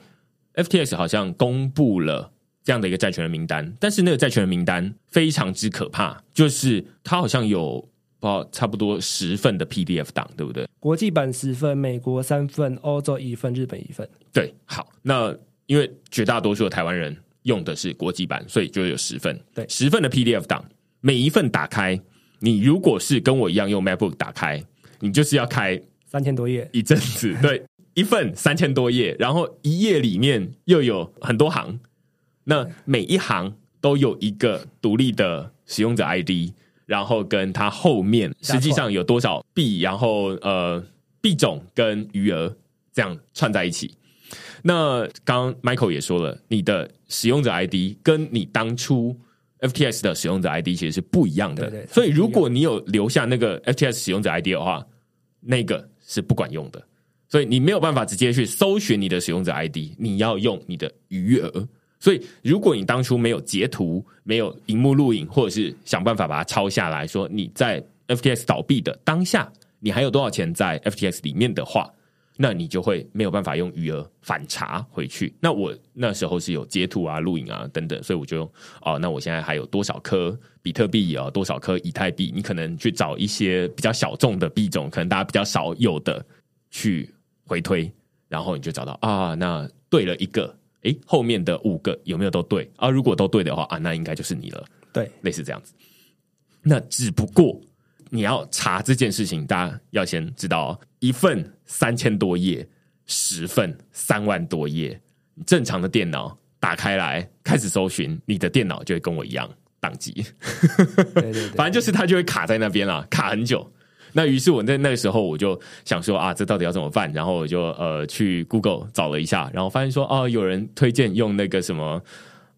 FTX 好像公布了这样的一个债权人名单，但是那个债权人名单非常之可怕，就是它好像有不差不多十份的 PDF 档，对不对？国际版十份，美国三份，欧洲一份，日本一份。对，好，那因为绝大多数的台湾人用的是国际版，所以就有十份，对十份的 PDF 档，每一份打开，你如果是跟我一样用 MacBook 打开，你就是要开三千多页，一阵子，对，一份三千多页，然后一页里面又有很多行，那每一行都有一个独立的使用者 ID，然后跟它后面实际上有多少币，然后呃币种跟余额这样串在一起。那刚刚 Michael 也说了，你的使用者 ID 跟你当初 FTS 的使用者 ID 其实是不一样的，对对所以如果你有留下那个 FTS 使用者 ID 的话，那个是不管用的，所以你没有办法直接去搜寻你的使用者 ID，你要用你的余额。所以，如果你当初没有截图、没有荧幕录影，或者是想办法把它抄下来说你在 FTX 倒闭的当下，你还有多少钱在 FTX 里面的话，那你就会没有办法用余额反查回去。那我那时候是有截图啊、录影啊等等，所以我就用哦，那我现在还有多少颗比特币啊，多少颗以太币？你可能去找一些比较小众的币种，可能大家比较少有的去回推，然后你就找到啊，那对了一个，诶，后面的五个有没有都对啊？如果都对的话啊，那应该就是你了。对，类似这样子。那只不过你要查这件事情，大家要先知道哦，一份三千多页，十份三万多页，正常的电脑打开来开始搜寻，你的电脑就会跟我一样宕机，对对对，反正就是它就会卡在那边了，卡很久。那于是我在那个时候我就想说啊，这到底要怎么办？然后我就呃去 Google 找了一下，然后发现说哦，有人推荐用那个什么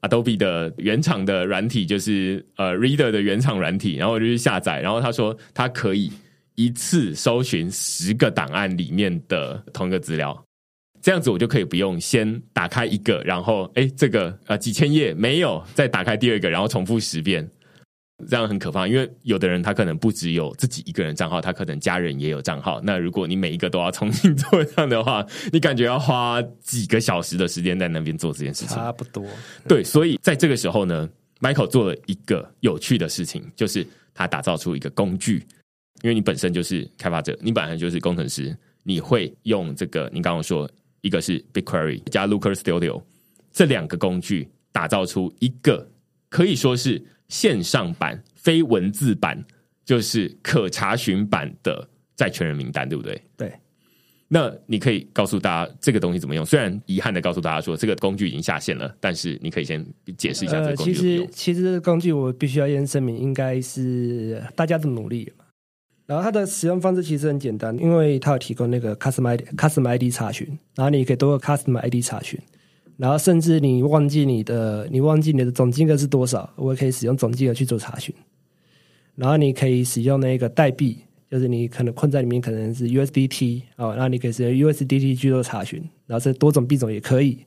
Adobe 的原厂的软体，就是呃 Reader 的原厂软体，然后我就去下载，然后他说它可以一次搜寻十个档案里面的同一个资料。这样子我就可以不用先打开一个，然后哎，这个呃几千页没有，再打开第二个，然后重复十遍，这样很可怕。因为有的人他可能不只有自己一个人账号，他可能家人也有账号。那如果你每一个都要重新做这样的话，你感觉要花几个小时的时间在那边做这件事情。差不多。对，所以在这个时候呢，Michael 做了一个有趣的事情，就是他打造出一个工具。因为你本身就是开发者，你本来就是工程师，你会用这个，你刚刚说一个是 BigQuery 加 Looker Studio 这两个工具，打造出一个可以说是线上版、非文字版，就是可查询版的债权人名单，对不对？对，那你可以告诉大家这个东西怎么用。虽然遗憾的告诉大家说这个工具已经下线了，但是你可以先解释一下这个工具其。实其实这个工具我必须要先声明，应该是大家的努力嘛。然后它的使用方式其实很简单，因为它有提供那个 custom ID custom ID 查询，然后你可以多个 custom ID 查询，然后甚至你忘记你的你忘记你的总金额是多少，我也可以使用总金额去做查询。然后你可以使用那个代币，就是你可能困在里面可能是 USDT 哦，然后你可以使用 USDT 去做查询，然后这多种币种也可以。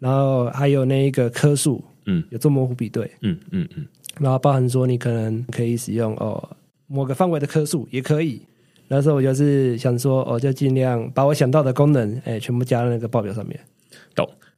然后还有那一个颗数，嗯有做模糊比对，嗯嗯嗯，然后包含说你可能可以使用哦某个范围的颗数也可以。那时候我就是想说，哦，就尽量把我想到的功能，哎，全部加到那个报表上面。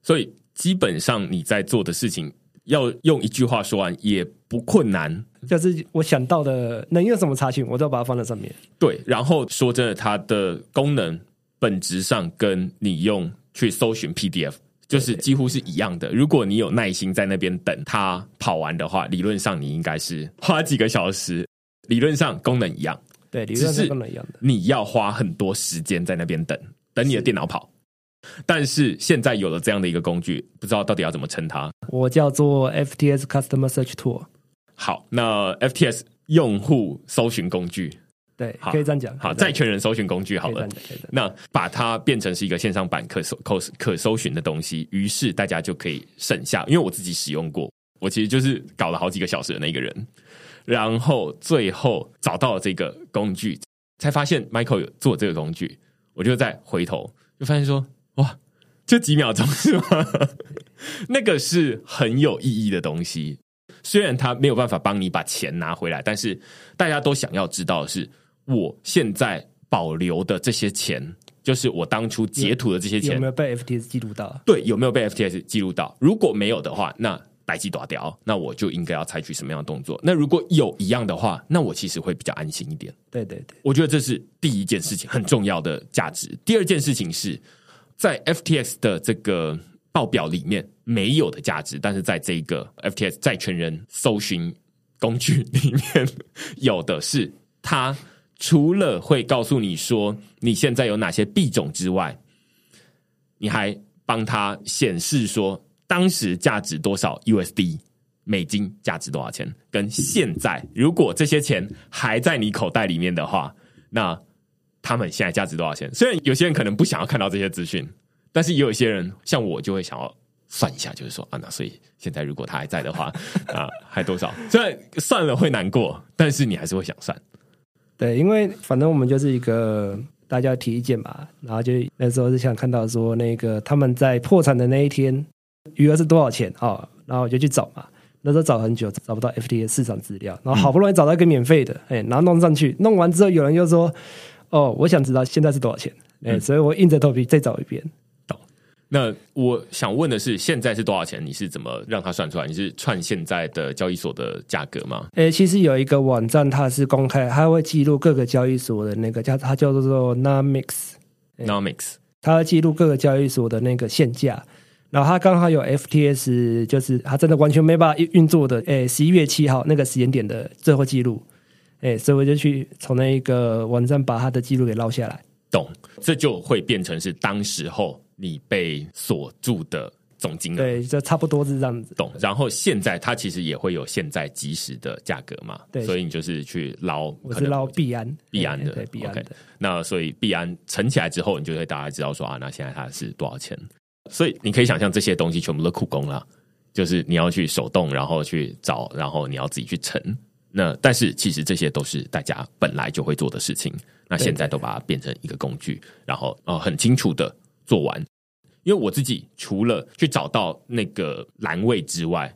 懂。所以基本上你在做的事情，要用一句话说完也不困难。就是我想到的能用什么查询，我都要把它放在上面。对，然后说真的，它的功能本质上跟你用去搜寻 PDF 就是几乎是一样的。如果你有耐心在那边等它跑完的话，理论上你应该是花几个小时，理论上功能一样，对，理论上功能一样的。你要花很多时间在那边等，等你的电脑跑。但是现在有了这样的一个工具，不知道到底要怎么称它。我叫做 FTS Customer Search Tool，好，那 FTS 用户搜寻工具，对，可以这样讲。好，债权人搜寻工具好了。那把它变成是一个线上版可搜可可搜寻的东西，于是大家就可以省下。因为我自己使用过，我其实就是搞了好几个小时的那个人，然后最后找到了这个工具，才发现 Michael 有做这个工具，我就再回头就发现说，哇，就几秒钟是吗？那个是很有意义的东西。虽然他没有办法帮你把钱拿回来，但是大家都想要知道的是，我现在保留的这些钱，就是我当初截图的这些钱有没，有被 FTS 记录到？对，有没有被 FTS 记录到？如果没有的话，那白鸡打掉，那我就应该要采取什么样的动作？那如果有一样的话，那我其实会比较安心一点。对对对，我觉得这是第一件事情，很重要的价值。第二件事情是在 FTX 的这个报表里面没有的价值，但是在这个 FTX 债权人搜寻工具里面有的是，它除了会告诉你说你现在有哪些币种之外，你还帮他显示说当时价值多少 USD。美金价值多少钱？跟现在，如果这些钱还在你口袋里面的话，那他们现在价值多少钱？虽然有些人可能不想要看到这些资讯，但是也有一些人像我就会想要算一下，就是说啊，那所以现在如果他还在的话 啊，还多少？虽然算了会难过，但是你还是会想算。对，因为反正我们就是一个大家提意见吧，然后就那时候是想看到说那个他们在破产的那一天余额是多少钱啊、哦，然后我就去找嘛。那时候找很久找不到 FTA 市场资料，然后好不容易找到一个免费的，哎、然后弄上去，弄完之后有人又说，哦，我想知道现在是多少钱，哎、所以我硬着头皮再找一遍。那我想问的是，现在是多少钱？你是怎么让它算出来？你是串现在的交易所的价格吗？诶，其实有一个网站，它是公开，它会记录各个交易所的那个叫它叫做 Nomics，Nomics 它会记录各个交易所的那个现价。然后它刚好有 FTS，就是它真的完全没办法运运作的，诶，十一月七号那个时间点的最后记录，诶，所以我就去从那一个网站把他的记录给捞下来。懂，这就会变成是当时候你被锁住的总金额。对，就差不多是这样子。懂，然后现在它其实也会有现在即时的价格嘛，对所以你就是去捞，我是捞币安，币安的币安的。那所以币安乘起来之后，你就会大家知道说啊，那现在它是多少钱。所以你可以想象这些东西全部都苦工了，就是你要去手动，然后去找，然后你要自己去乘。那但是其实这些都是大家本来就会做的事情，那现在都把它变成一个工具，然后呃很清楚的做完。因为我自己除了去找到那个栏位之外，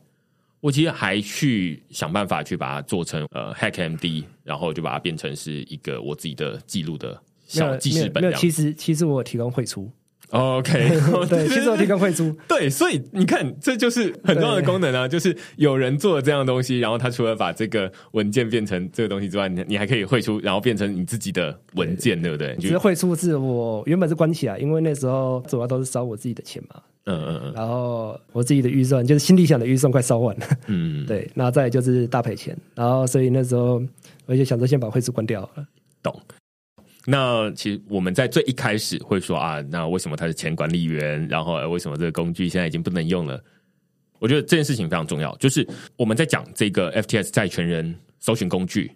我其实还去想办法去把它做成呃 HackMD，然后就把它变成是一个我自己的记录的没有小记没有没有，事本这样其实其实我有提供汇出，OK，对，其实我提供汇出，对，所以你看，这就是很重要的功能啊，就是有人做了这样的东西，然后他除了把这个文件变成这个东西之外，你你还可以汇出，然后变成你自己的文件，对不对？其实汇出是我原本是关起来，因为那时候主要都是烧我自己的钱嘛，嗯嗯嗯然后我自己的预算就是心里想的预算快烧完了，嗯，对，那再就是大赔钱，然后所以那时候我就想着先把汇出关掉了。懂。那其实我们在最一开始会说啊，那为什么他是前管理员？然后呃为什么这个工具现在已经不能用了？我觉得这件事情非常重要，就是我们在讲这个 FTS 债权人搜寻工具，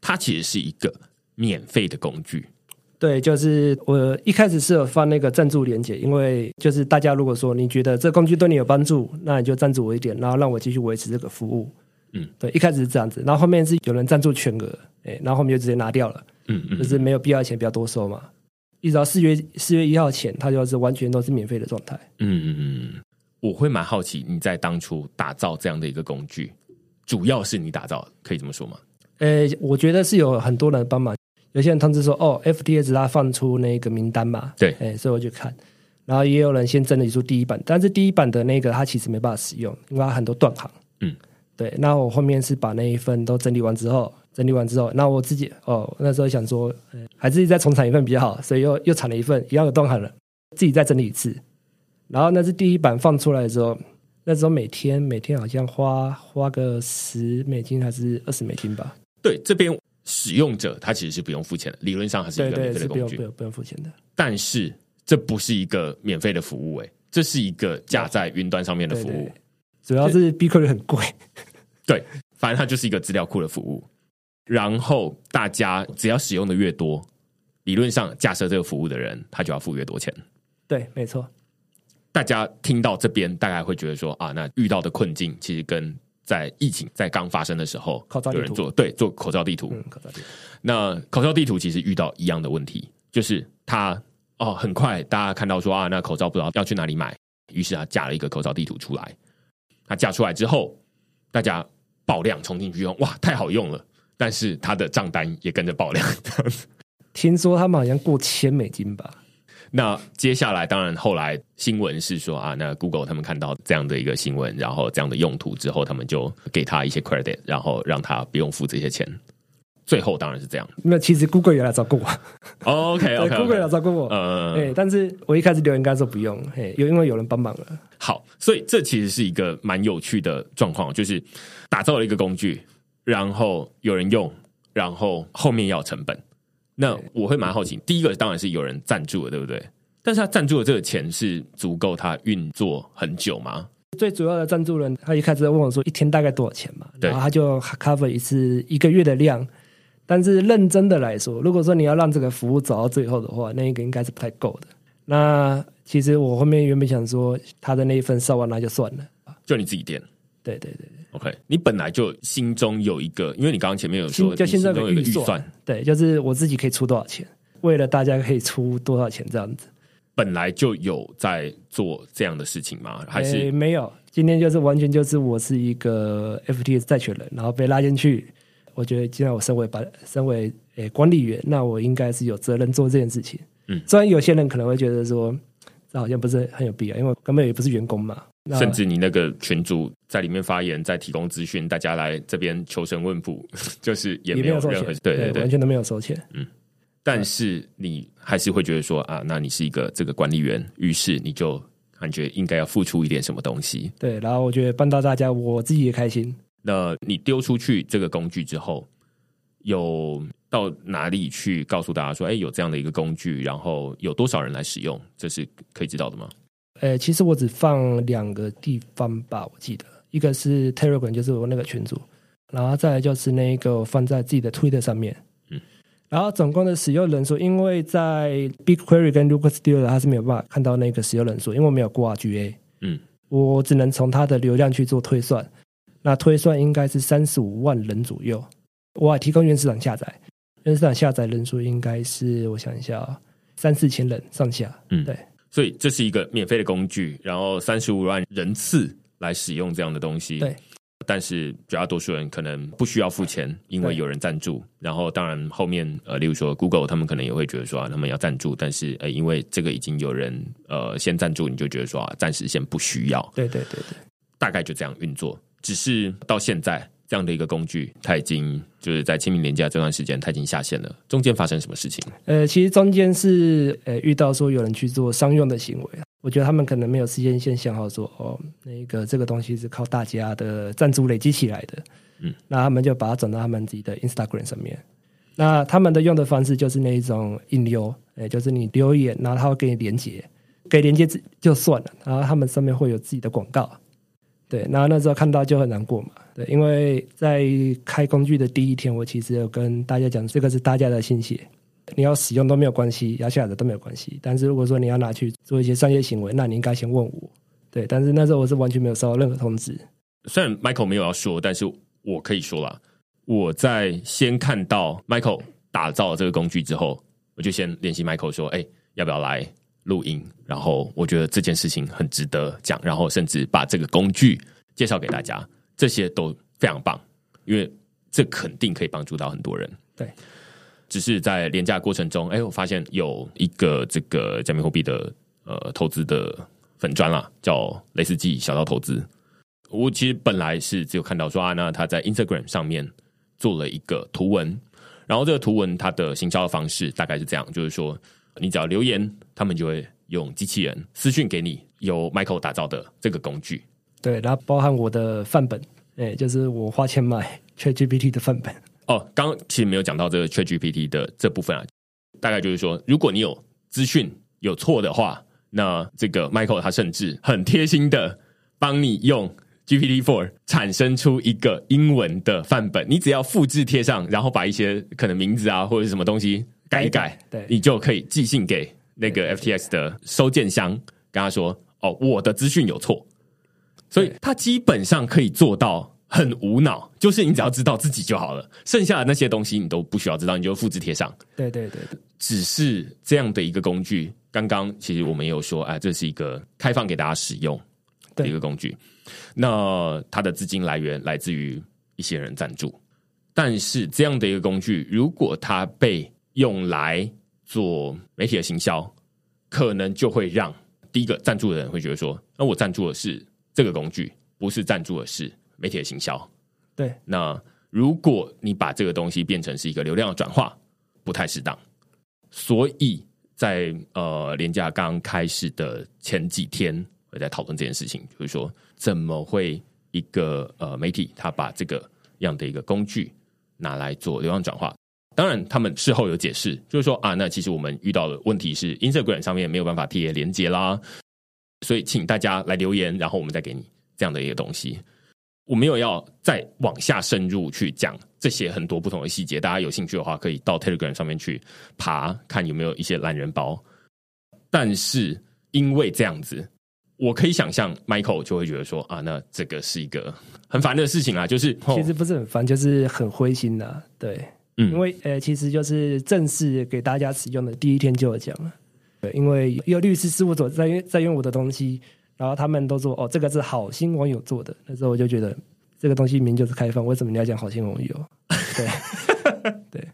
它其实是一个免费的工具。对，就是我一开始是有放那个赞助连接，因为就是大家如果说你觉得这工具对你有帮助，那你就赞助我一点，然后让我继续维持这个服务。嗯，对，一开始是这样子，然后后面是有人赞助全额，哎，然后后面就直接拿掉了，嗯嗯，就是没有必要钱不要多收嘛。一直到四月四月一号前，它就是完全都是免费的状态。嗯嗯嗯，我会蛮好奇你在当初打造这样的一个工具，主要是你打造，可以这么说吗？呃，我觉得是有很多人帮忙。有些人通知说，哦，FTS 他放出那个名单嘛，对，哎，所以我就看，然后也有人先整理出第一版，但是第一版的那个它其实没办法使用，因为它很多断行，嗯，对。那我后面是把那一份都整理完之后，整理完之后，那我自己哦，那时候想说，还是再重产一份比较好，所以又又产了一份一样的断行了，自己再整理一次。然后那是第一版放出来的时候，那时候每天每天好像花花个十美金还是二十美金吧？对，这边。使用者他其实是不用付钱的，理论上还是一个免费的工具，不用不用付钱的。但是这不是一个免费的服务，哎，这是一个架在云端上面的服务。主要是 BigQuery 很贵，对，反正它就是一个资料库的服务。然后大家只要使用的越多，理论上架设这个服务的人他就要付越多钱。对，没错。大家听到这边大概会觉得说啊，那遇到的困境其实跟。在疫情在刚发生的时候，有人做对做口罩地图。嗯，口罩地图。那口罩地图其实遇到一样的问题，就是他哦，很快大家看到说啊，那口罩不知道要去哪里买，于是他架了一个口罩地图出来。他架出来之后，大家爆量冲进去用，哇，太好用了！但是他的账单也跟着爆量。听说他们好像过千美金吧。那接下来，当然后来新闻是说啊，那 Google 他们看到这样的一个新闻，然后这样的用途之后，他们就给他一些 credit，然后让他不用付这些钱。最后当然是这样。那其实 Google 也来找过我。OK OK，Google 也来找过我。嗯，对，但是我一开始留言该说不用，嘿，有因为有人帮忙了。好，所以这其实是一个蛮有趣的状况，就是打造了一个工具，然后有人用，然后后面要成本。那我会蛮好奇，第一个当然是有人赞助了，对不对？但是他赞助的这个钱是足够他运作很久吗？最主要的赞助人，他一开始问我说一天大概多少钱嘛？然后他就 cover 一次一个月的量。但是认真的来说，如果说你要让这个服务走到最后的话，那一个应该是不太够的。那其实我后面原本想说，他的那一份烧完那就算了，就你自己垫。对对对。OK，你本来就心中有一个，因为你刚刚前面有说，就心中有一个预算，对，就是我自己可以出多少钱，为了大家可以出多少钱这样子。本来就有在做这样的事情吗？还是没有？今天就是完全就是我是一个 FT 债权人，然后被拉进去。我觉得既然我身为把身为诶管理员，那我应该是有责任做这件事情。嗯，虽然有些人可能会觉得说，这好像不是很有必要，因为根本也不是员工嘛。甚至你那个群主在里面发言，在提供资讯，大家来这边求神问卜，就是也没有任何对对对，完全都没有收钱。嗯，但是你还是会觉得说啊，那你是一个这个管理员，于是你就感觉应该要付出一点什么东西。对，然后我觉得帮到大家，我自己也开心。那你丢出去这个工具之后，有到哪里去告诉大家说，哎，有这样的一个工具，然后有多少人来使用，这是可以知道的吗？呃，其实我只放两个地方吧，我记得一个是 Telegram，就是我那个群组，然后再来就是那个放在自己的 Twitter 上面，嗯，然后总共的使用人数，因为在 BigQuery 跟 Looker Studio 它是没有办法看到那个使用人数，因为我没有挂 GA，嗯，我只能从它的流量去做推算，那推算应该是三十五万人左右，我还提供原始档下载，原始档下载人数应该是我想一下，三四千人上下，嗯，对。所以这是一个免费的工具，然后三十五万人次来使用这样的东西。对，但是绝大多数人可能不需要付钱，因为有人赞助。然后当然后面呃，例如说 Google 他们可能也会觉得说啊，他们要赞助，但是呃，因为这个已经有人呃先赞助，你就觉得说啊，暂时先不需要。对对对对，大概就这样运作。只是到现在。这样的一个工具，它已经就是在清明年假这段时间，它已经下线了。中间发生什么事情？呃，其实中间是呃遇到说有人去做商用的行为，我觉得他们可能没有事先先想好说哦，那个这个东西是靠大家的赞助累积起来的，嗯，那他们就把它转到他们自己的 Instagram 上面，那他们的用的方式就是那一种引流，哎，就是你留言，然后他会给你连接，给连接就算了，然后他们上面会有自己的广告，对，然后那时候看到就很难过嘛，对，因为在开工具的第一天，我其实有跟大家讲，这个是大家的心血，你要使用都没有关系，要下载都没有关系，但是如果说你要拿去做一些商业行为，那你应该先问我，对，但是那时候我是完全没有收到任何通知。虽然 Michael 没有要说，但是我可以说了。我在先看到 Michael 打造这个工具之后，我就先联系 Michael 说：“哎，要不要来？录音？”然后我觉得这件事情很值得讲，然后甚至把这个工具介绍给大家，这些都非常棒，因为这肯定可以帮助到很多人。对，只是在廉价过程中，哎，我发现有一个这个加密货币的呃投资的粉砖啦，叫雷斯基小道投资。我其实本来是只有看到说啊，那他在 Instagram 上面。做了一个图文，然后这个图文它的行销的方式大概是这样，就是说你只要留言，他们就会用机器人私讯给你由 Michael 打造的这个工具。对，然后包含我的范本，哎，就是我花钱买 ChatGPT 的范本。哦，刚其实没有讲到这个 ChatGPT 的这部分啊，大概就是说，如果你有资讯有错的话，那这个 Michael 他甚至很贴心的帮你用。GPT Four 产生出一个英文的范本，你只要复制贴上，然后把一些可能名字啊或者什么东西改一改，对，你就可以寄信给那个 FTX 的收件箱，跟他说：“哦，我的资讯有错。”所以他基本上可以做到很无脑，就是你只要知道自己就好了，剩下的那些东西你都不需要知道，你就复制贴上。对对对，只是这样的一个工具。刚刚其实我们也有说，哎，这是一个开放给大家使用的一个工具。那它的资金来源来自于一些人赞助，但是这样的一个工具，如果它被用来做媒体的行销，可能就会让第一个赞助的人会觉得说：“那我赞助的是这个工具，不是赞助的是媒体的行销。”对。那如果你把这个东西变成是一个流量的转化，不太适当。所以在呃廉价刚开始的前几天。我在讨论这件事情，就是说，怎么会一个呃媒体，他把这个样的一个工具拿来做流量转化？当然，他们事后有解释，就是说啊，那其实我们遇到的问题是，Instagram 上面没有办法贴连接啦，所以请大家来留言，然后我们再给你这样的一个东西。我没有要再往下深入去讲这些很多不同的细节，大家有兴趣的话，可以到 Telegram 上面去爬，看有没有一些懒人包。但是因为这样子。我可以想象，Michael 就会觉得说啊，那这个是一个很烦的事情啊，就是其实不是很烦，就是很灰心的，对，嗯，因为呃，其实就是正式给大家使用的第一天就有讲了，对，因为有律师事务所在用在用我的东西，然后他们都说哦，这个是好心网友做的，那时候我就觉得这个东西明就是开放，为什么你要讲好心网友？对 对，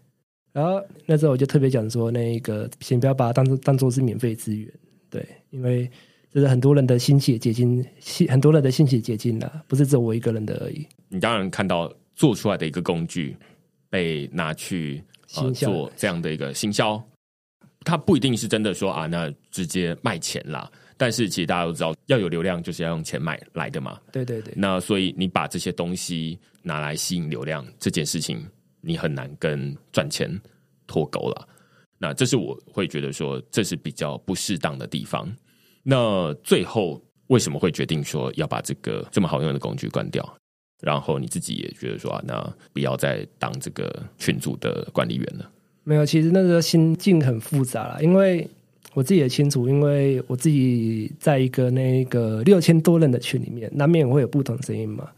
然后那时候我就特别讲说，那个先不要把它当做当做是免费资源，对，因为。这是很多人的心血结晶，很多人的心血结晶了，不是只有我一个人的而已。你当然看到做出来的一个工具被拿去做这样的一个行销，它不一定是真的说啊，那直接卖钱啦。但是其实大家都知道，要有流量就是要用钱买来的嘛。对对对。那所以你把这些东西拿来吸引流量，这件事情你很难跟赚钱脱钩了。那这是我会觉得说，这是比较不适当的地方。那最后为什么会决定说要把这个这么好用的工具关掉？然后你自己也觉得说啊，那不要再当这个群组的管理员了？没有，其实那时候心境很复杂了，因为我自己也清楚，因为我自己在一个那个六千多人的群里面，难免会有不同声音嘛。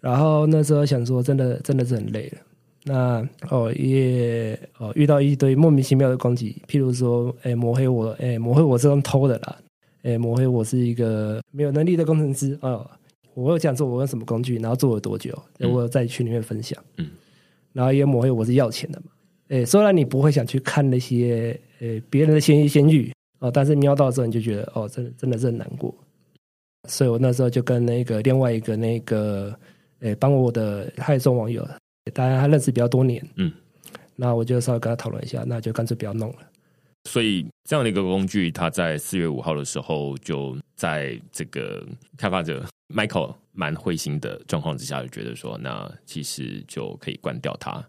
然后那时候想说，真的真的是很累了。那哦也哦遇到一堆莫名其妙的攻击，譬如说，哎抹黑我，哎抹黑我是用偷的啦。诶，抹黑我是一个没有能力的工程师啊！我有讲说我用什么工具，然后做了多久，我在群里面分享。嗯，然后也抹黑我是要钱的嘛。诶，虽然你不会想去看那些诶别人的闲言闲语哦，但是瞄到之后你就觉得哦，真的真的是很难过。所以我那时候就跟那个另外一个那个诶帮我的害众网友，当然他认识比较多年，嗯，那我就稍微跟他讨论一下，那就干脆不要弄了。所以这样的一个工具，它在四月五号的时候，就在这个开发者 Michael 蛮灰心的状况之下，就觉得说，那其实就可以关掉它。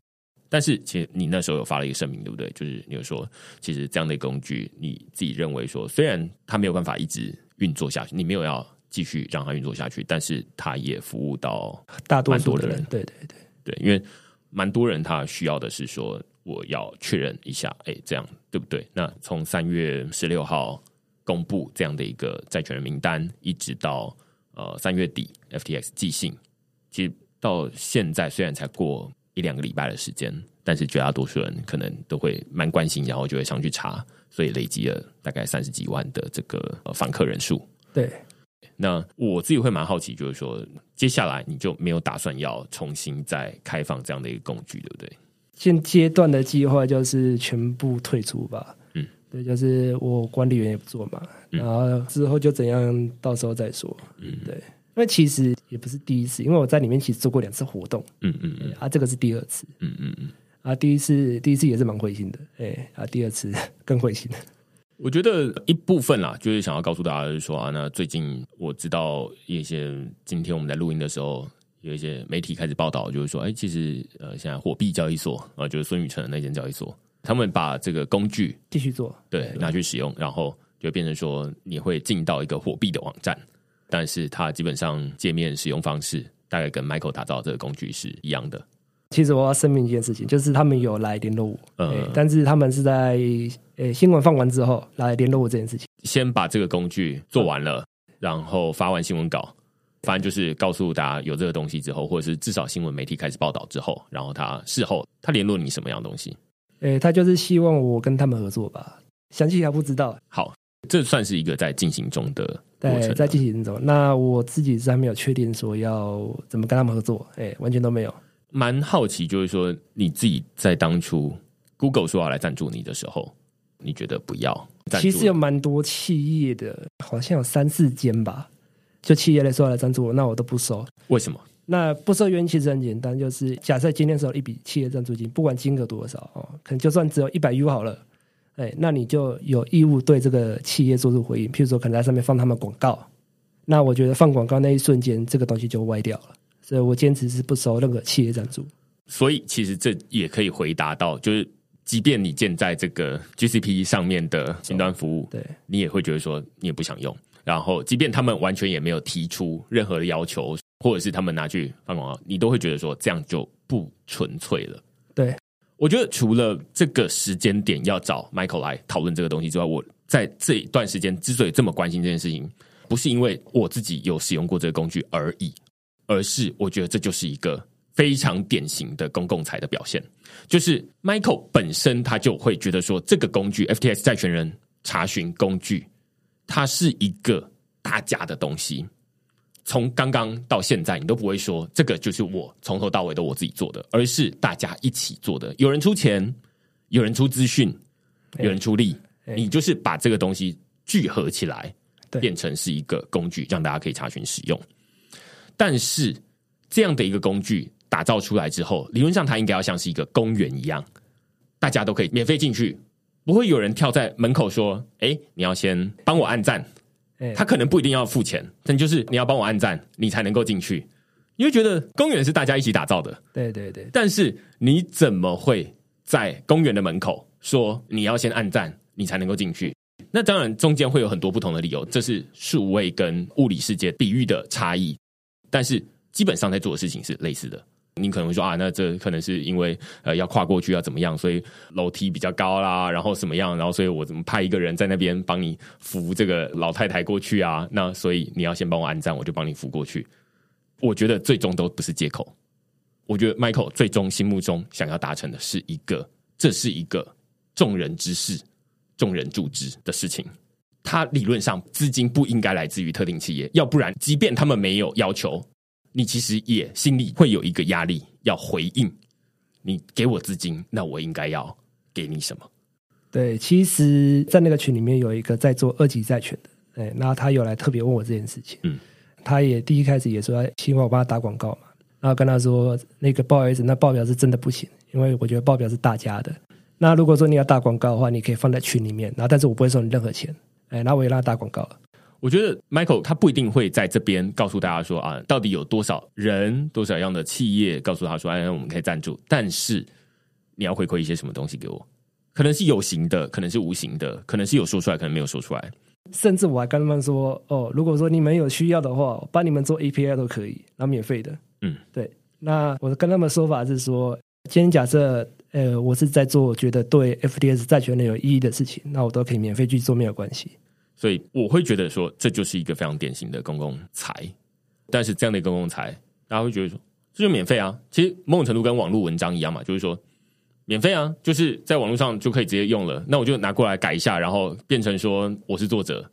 但是其实你那时候有发了一个声明，对不对？就是你有说，其实这样的工具，你自己认为说，虽然它没有办法一直运作下去，你没有要继续让它运作下去，但是它也服务到大多数的人对对对，对，因为蛮多人他需要的是说，我要确认一下，哎，这样对不对？那从三月十六号公布这样的一个债权人名单，一直到呃三月底 FTX 寄信，其实到现在虽然才过一两个礼拜的时间，但是绝大多数人可能都会蛮关心，然后就会上去查，所以累积了大概三十几万的这个呃访客人数。对，那我自己会蛮好奇，就是说接下来你就没有打算要重新再开放这样的一个工具，对不对？现阶段的计划就是全部退出吧。嗯，对，就是我管理员也不做嘛，嗯。然后之后就怎样，到时候再说。嗯。对，因为其实也不是第一次，因为我在里面其实做过两次活动，嗯嗯嗯。啊，这个是第二次，嗯嗯嗯。啊，第一次第一次也是蛮灰心的，哎，啊，第二次 更灰心。我觉得一部分啦，就是想要告诉大家，就是说啊，那最近我知道一些，今天我们在录音的时候，有一些媒体开始报道，就是说，哎，其实呃，现在货币交易所啊、呃就是孙宇晨的那间交易所，他们把这个工具继续做，对拿去使用，然后就变成说你会进到一个货币的网站，但是它基本上界面使用方式大概跟 Michael 打造这个工具是一样的。其实我要声明一件事情，就是他们有来联络我，嗯哎但是他们是在呃新闻放完之后来联络我这件事情。先把这个工具做完了，然后发完新闻稿，反正就是告诉大家有这个东西之后，或者是至少新闻媒体开始报道之后，然后他事后他联络你什么样的东西？诶，他就是希望我跟他们合作吧，详细还不知道，好，这算是一个在进行中的过程在进行中。那我自己是还没有确定说要怎么跟他们合作，诶，完全都没有。蛮好奇，就是说你自己在当初 Google 说要来赞助你的时候，你觉得不要？其实有蛮多企业的，好像有三四间吧，就企业来说要来赞助我，那我都不收。为什么？那不收原因其实很简单，就是假设今天收了一笔企业赞助金，不管金额多少哦，可能就算只有一百 U 好了，哎，那你就有义务对这个企业做出回应，譬如说可能在上面放他们广告，那我觉得放广告那一瞬间，这个东西就歪掉了，所以我坚持是不收任何企业赞助。所以其实这也可以回答到，就是即便你建在这个 GCP 上面的云端服务，对你也会觉得说你也不想用。然后，即便他们完全也没有提出任何的要求，或者是他们拿去放广告，你都会觉得说这样就不纯粹了。对，我觉得除了这个时间点要找 Michael 来讨论这个东西之外，我在这一段时间之所以这么关心这件事情，不是因为我自己有使用过这个工具而已，而是我觉得这就是一个非常典型的公共财的表现。就是 Michael 本身他就会觉得说，这个工具 FTS 债权人查询工具，它是一个大家的东西。从刚刚到现在，你都不会说这个就是我从头到尾都我自己做的，而是大家一起做的。有人出钱，有人出资讯，有人出力，哎你就是把这个东西聚合起来，对变成是一个工具，让大家可以查询使用。但是这样的一个工具打造出来之后，理论上它应该要像是一个公园一样，大家都可以免费进去，不会有人跳在门口说：“哎，你要先帮我按赞。”哎，他可能不一定要付钱，但就是你要帮我按赞，你才能够进去。你会觉得公园是大家一起打造的，对对对但是你怎么会在公园的门口说你要先按赞，你才能够进去？那当然中间会有很多不同的理由，这是数位跟物理世界比喻的差异，但是基本上在做的事情是类似的。你可能会说啊，那这可能是因为呃要跨过去要怎么样，所以楼梯比较高啦，然后什么样，然后所以我怎么派一个人在那边帮你扶这个老太太过去啊？那所以你要先帮我安葬，我就帮你扶过去。我觉得最终都不是借口。我觉得 Michael 最终心目中想要达成的是一个，这是一个众人之事、众人助之的事情。他理论上资金不应该来自于特定企业，要不然，即便他们没有要求，你其实也心里会有一个压力要回应。你给我资金，那我应该要给你什么？对，其实，在那个群里面有一个在做二级债权的，哎，那他有来特别问我这件事情，嗯，他也第一开始也说希望我帮他打广告嘛，然后跟他说那个不好意思，那报表是真的不行，因为我觉得报表是大家的。那如果说你要打广告的话，你可以放在群里面，然后但是我不会收你任何钱，哎，然后我也让他打广告了。我觉得 Michael 他不一定会在这边告诉大家说啊，到底有多少人、多少样的企业告诉他说，哎，我们可以赞助。但是你要回馈一些什么东西给我？可能是有形的，可能是无形的，可能是有说出来，可能没有说出来。甚至我还跟他们说，哦，如果说你们有需要的话，帮你们做 API 都可以，然后免费的。嗯，对。那我跟他们说法是说，今天假设呃我是在做觉得对 FTS 债权人有意义的事情，那我都可以免费去做，没有关系。所以我会觉得说，这就是一个非常典型的公共财。但是这样的公共财，大家会觉得说，这就免费啊。其实某种程度跟网络文章一样嘛，就是说。免费啊，就是在网络上就可以直接用了。那我就拿过来改一下，然后变成说我是作者，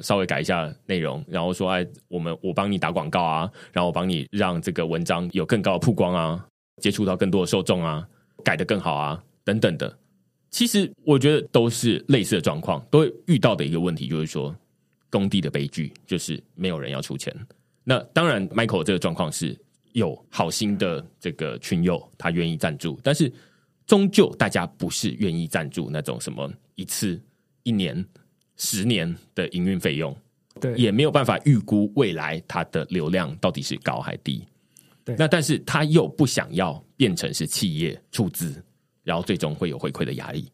稍微改一下内容，然后说哎，我们我帮你打广告啊，然后我帮你让这个文章有更高的曝光啊，接触到更多的受众啊，改的更好啊，等等的。其实我觉得都是类似的状况，都会遇到的一个问题，就是说工地的悲剧，就是没有人要出钱。那当然，Michael 这个状况是有好心的这个群友，他愿意赞助，但是。终究，大家不是愿意赞助那种什么一次、一年、十年的营运费用，对，也没有办法预估未来它的流量到底是高还低。对，那但是他又不想要变成是企业出资，然后最终会有回馈的压力。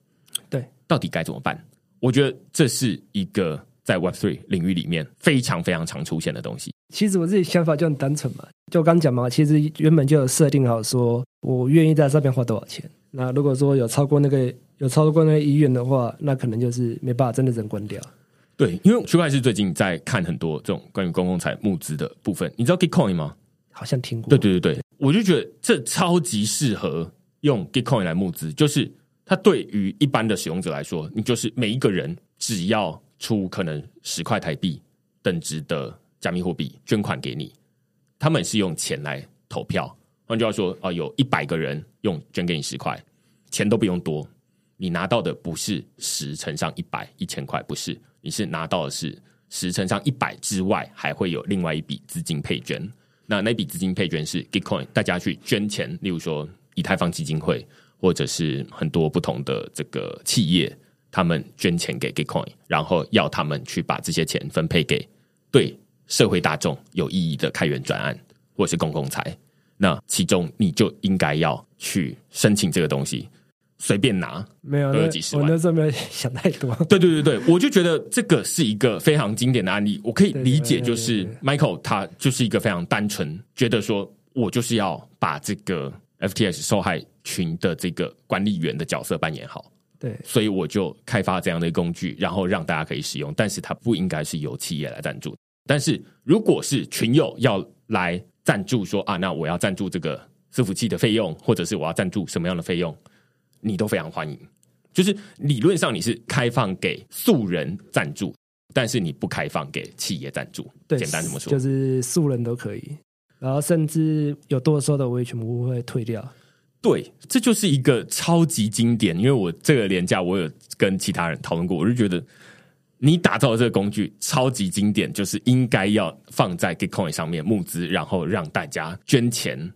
对，到底该怎么办？我觉得这是一个在 Web Three 领域里面非常非常常出现的东西。其实我自己想法就很单纯嘛，就我刚讲嘛，其实原本就有设定好，说我愿意在上面花多少钱。那如果说有超过那个有超过那个医院的话，那可能就是没办法真的人关掉。对，因为区块是最近在看很多这种关于公共财募资的部分。你知道 Gitcoin 吗？好像听过。对对对对，我就觉得这超级适合用 Gitcoin 来募资，就是它对于一般的使用者来说，你就是每一个人只要出可能十块台币等值的加密货币捐款给你，他们是用钱来投票。换句话说，啊，有一百个人用捐给你十块，钱都不用多，你拿到的不是十乘上一百一千块，不是，你是拿到的是十乘上一百之外，还会有另外一笔资金配捐。那那笔资金配捐是 Gitcoin，大家去捐钱，例如说以太坊基金会，或者是很多不同的这个企业，他们捐钱给 Gitcoin，然后要他们去把这些钱分配给对社会大众有意义的开源专案，或是公共财。那其中你就应该要去申请这个东西，随便拿没有都有几十万。我那时候没有 想太多。对对对对，我就觉得这个是一个非常经典的案例。我可以理解，就是 Michael 他就是一个非常单纯，觉得说我就是要把这个 FTS 受害群的这个管理员的角色扮演好。对，所以我就开发这样的工具，然后让大家可以使用。但是它不应该是由企业来赞助。但是如果是群友要来。赞助说啊，那我要赞助这个伺服器的费用，或者是我要赞助什么样的费用，你都非常欢迎。就是理论上你是开放给素人赞助，但是你不开放给企业赞助。对，简单怎么说，就是素人都可以。然后甚至有多收的，我也全部会退掉。对，这就是一个超级经典。因为我这个廉价，我有跟其他人讨论过，我就觉得。你打造的这个工具超级经典，就是应该要放在 Gitcoin 上面募资，然后让大家捐钱，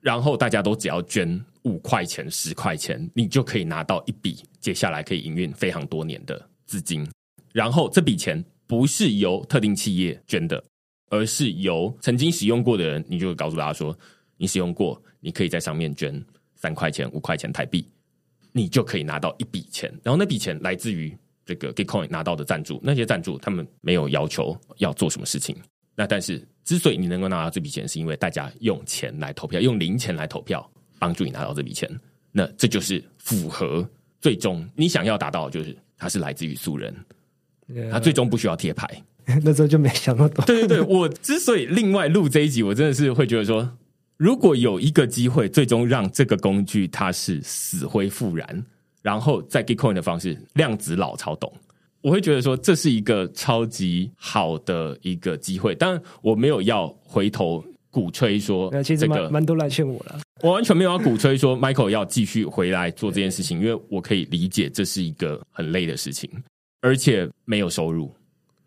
然后大家都只要捐五块钱、十块钱，你就可以拿到一笔接下来可以营运非常多年的资金。然后这笔钱不是由特定企业捐的，而是由曾经使用过的人，你就告诉大家说，你使用过，你可以在上面捐三块钱、五块钱台币，你就可以拿到一笔钱。然后那笔钱来自于。这个 Gitcoin 拿到的赞助，那些赞助他们没有要求要做什么事情。那但是，之所以你能够拿到这笔钱，是因为大家用钱来投票，用零钱来投票，帮助你拿到这笔钱。那这就是符合最终你想要达到，就是它是来自于素人，他最终不需要贴牌。那时候就没想那么多。对对对，我之所以另外录这一集，我真的是会觉得说，如果有一个机会，最终让这个工具它是死灰复燃。然后在 Gitcoin 的方式，量子老超懂，我会觉得说这是一个超级好的一个机会。当然，我没有要回头鼓吹说，这个蛮多来劝我了。我完全没有要鼓吹说 Michael 要继续回来做这件事情，因为我可以理解这是一个很累的事情，而且没有收入。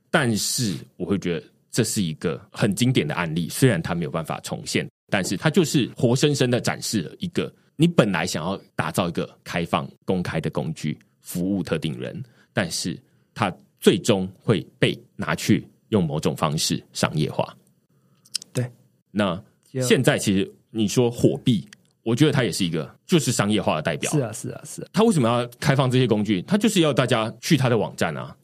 但是我会觉得这是一个很经典的案例，虽然它没有办法重现，但是它就是活生生的展示了一个。你本来想要打造一个开放、公开的工具，服务特定人，但是它最终会被拿去用某种方式商业化。对，那现在其实你说火币，我觉得它也是一个就是商业化的代表。是啊，是啊，是啊。他为什么要开放这些工具？他就是要大家去他的网站啊。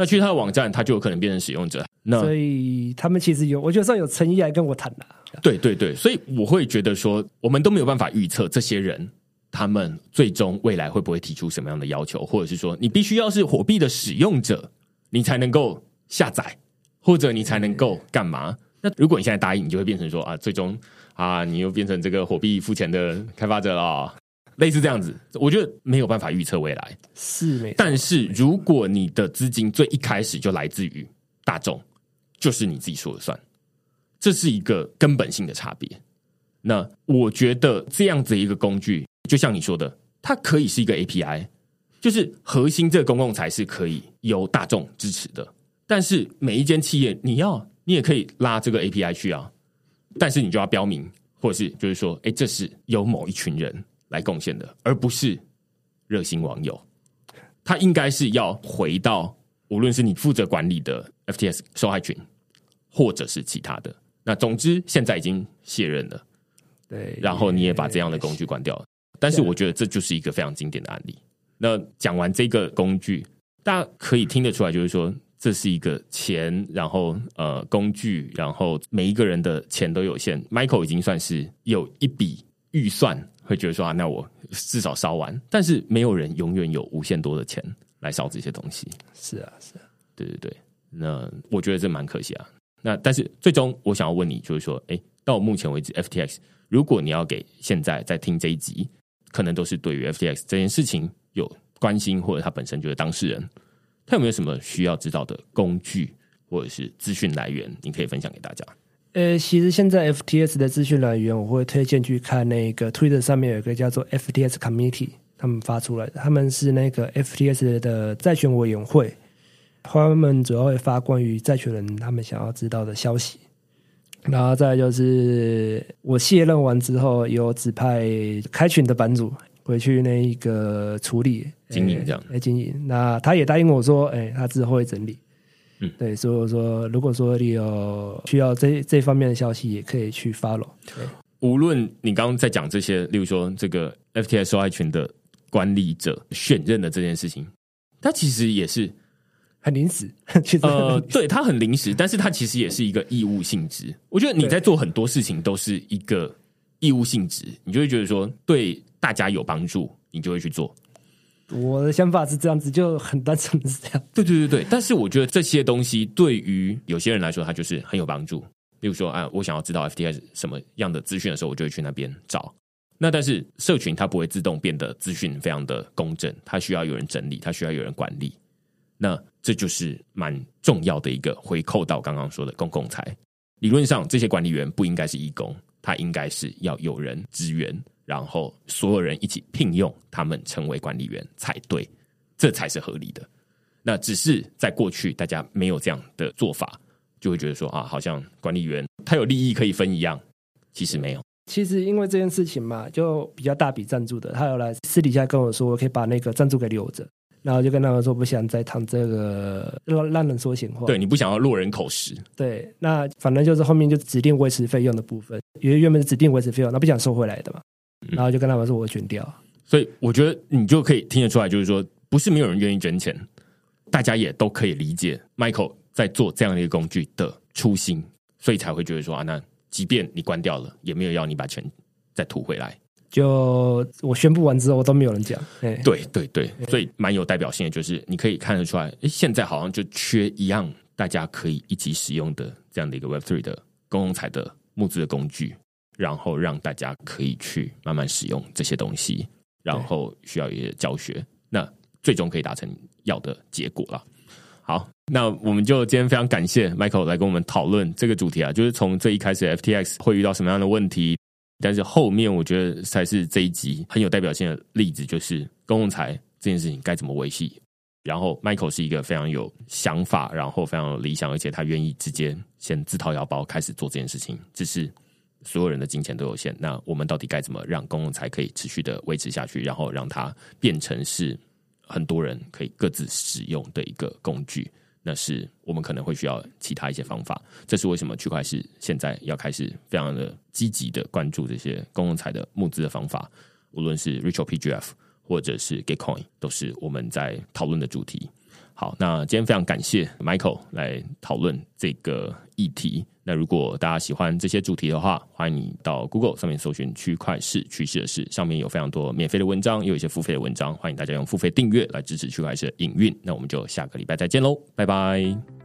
那去他的网站，他就有可能变成使用者。那所以他们其实有，我觉得算有诚意来跟我谈的。对对对，所以我会觉得说，我们都没有办法预测这些人他们最终未来会不会提出什么样的要求，或者是说，你必须要是火币的使用者，你才能够下载，或者你才能够干嘛？那如果你现在答应，你就会变成说啊，最终啊，你又变成这个火币付钱的开发者了。类似这样子，我觉得没有办法预测未来，是没。但是如果你的资金最一开始就来自于大众，就是你自己说了算，这是一个根本性的差别。那我觉得这样子一个工具，就像你说的，它可以是一个 API，就是核心这个公共财是可以由大众支持的。但是每一间企业，你要你也可以拉这个 API 去啊，但是你就要标明，或者是就是说，哎，这是有某一群人。来贡献的，而不是热心网友。他应该是要回到，无论是你负责管理的 FTS 受害群，或者是其他的。那总之，现在已经卸任了。对，然后你也把这样的工具关掉了。但是，我觉得这就是一个非常经典的案例。那讲完这个工具，大家可以听得出来，就是说这是一个钱，然后呃工具，然后每一个人的钱都有限。Michael 已经算是有一笔预算。会觉得说啊，那我至少烧完，但是没有人永远有无限多的钱来烧这些东西。是啊，是啊，对对对。那我觉得这蛮可惜啊。那但是最终我想要问你，就是说，哎，到目前为止，FTX，如果你要给现在在听这一集，可能都是对于 FTX 这件事情有关心，或者他本身就是当事人，他有没有什么需要知道的工具或者是资讯来源，你可以分享给大家？呃，其实现在 FTS 的资讯来源，我会推荐去看那个 Twitter 上面有一个叫做 FTS Committee，他们发出来的，他们是那个 FTS 的债权委员会，他们主要会发关于债权人他们想要知道的消息。然后再就是我卸任完之后，有指派开群的版主回去那一个处理经营这样来经营。那他也答应我说，哎，他之后会整理。嗯，对，所以说，如果说你有需要这这方面的消息，也可以去 follow。无论你刚刚在讲这些，例如说这个 FTS 受害群的管理者选任的这件事情，它其实也是很临时。其实，呃，对，它很临时，但是它其实也是一个义务性质。我觉得你在做很多事情都是一个义务性质，你就会觉得说对大家有帮助，你就会去做。我的想法是这样子，就很单纯是这样。对对对对，但是我觉得这些东西对于有些人来说，它就是很有帮助。例如说，啊，我想要知道 FTS 什么样的资讯的时候，我就会去那边找。那但是社群它不会自动变得资讯非常的公正，它需要有人整理，它需要有人管理。那这就是蛮重要的一个回扣到刚刚说的公共财。理论上，这些管理员不应该是义工，他应该是要有人支援。然后所有人一起聘用他们成为管理员才对，这才是合理的。那只是在过去大家没有这样的做法，就会觉得说啊，好像管理员他有利益可以分一样，其实没有。其实因为这件事情嘛，就比较大笔赞助的，他有来私底下跟我说，我可以把那个赞助给留着，然后就跟他们说不想再谈这个让让人说闲话。对你不想要落人口实。对，那反正就是后面就指定维持费用的部分，因为原本是指定维持费用，那不想收回来的嘛。然后就跟他们说，我捐掉。所以我觉得你就可以听得出来，就是说，不是没有人愿意捐钱，大家也都可以理解 Michael 在做这样的一个工具的初心，所以才会觉得说啊，那即便你关掉了，也没有要你把钱再吐回来。就我宣布完之后，都没有人讲。对对对，所以蛮有代表性的，就是你可以看得出来，哎，现在好像就缺一样大家可以一起使用的这样的一个 Web Three 的公共财的募资的工具。然后让大家可以去慢慢使用这些东西，然后需要一些教学，那最终可以达成要的结果了。好，那我们就今天非常感谢 Michael 来跟我们讨论这个主题啊，就是从最一开始 FTX 会遇到什么样的问题，但是后面我觉得才是这一集很有代表性的例子，就是公共财这件事情该怎么维系。然后 Michael 是一个非常有想法，然后非常有理想，而且他愿意直接先自掏腰包开始做这件事情，只是。所有人的金钱都有限，那我们到底该怎么让公共财可以持续的维持下去，然后让它变成是很多人可以各自使用的一个工具？那是我们可能会需要其他一些方法。这是为什么区块是现在要开始非常的积极的关注这些公共财的募资的方法，无论是 Rachel PGF 或者是 Gitcoin，都是我们在讨论的主题。好，那今天非常感谢 Michael 来讨论这个议题。那如果大家喜欢这些主题的话，欢迎你到 Google 上面搜寻“区块市趋势的事”，上面有非常多免费的文章，也有一些付费的文章，欢迎大家用付费订阅来支持区块市的营运。那我们就下个礼拜再见喽，拜拜。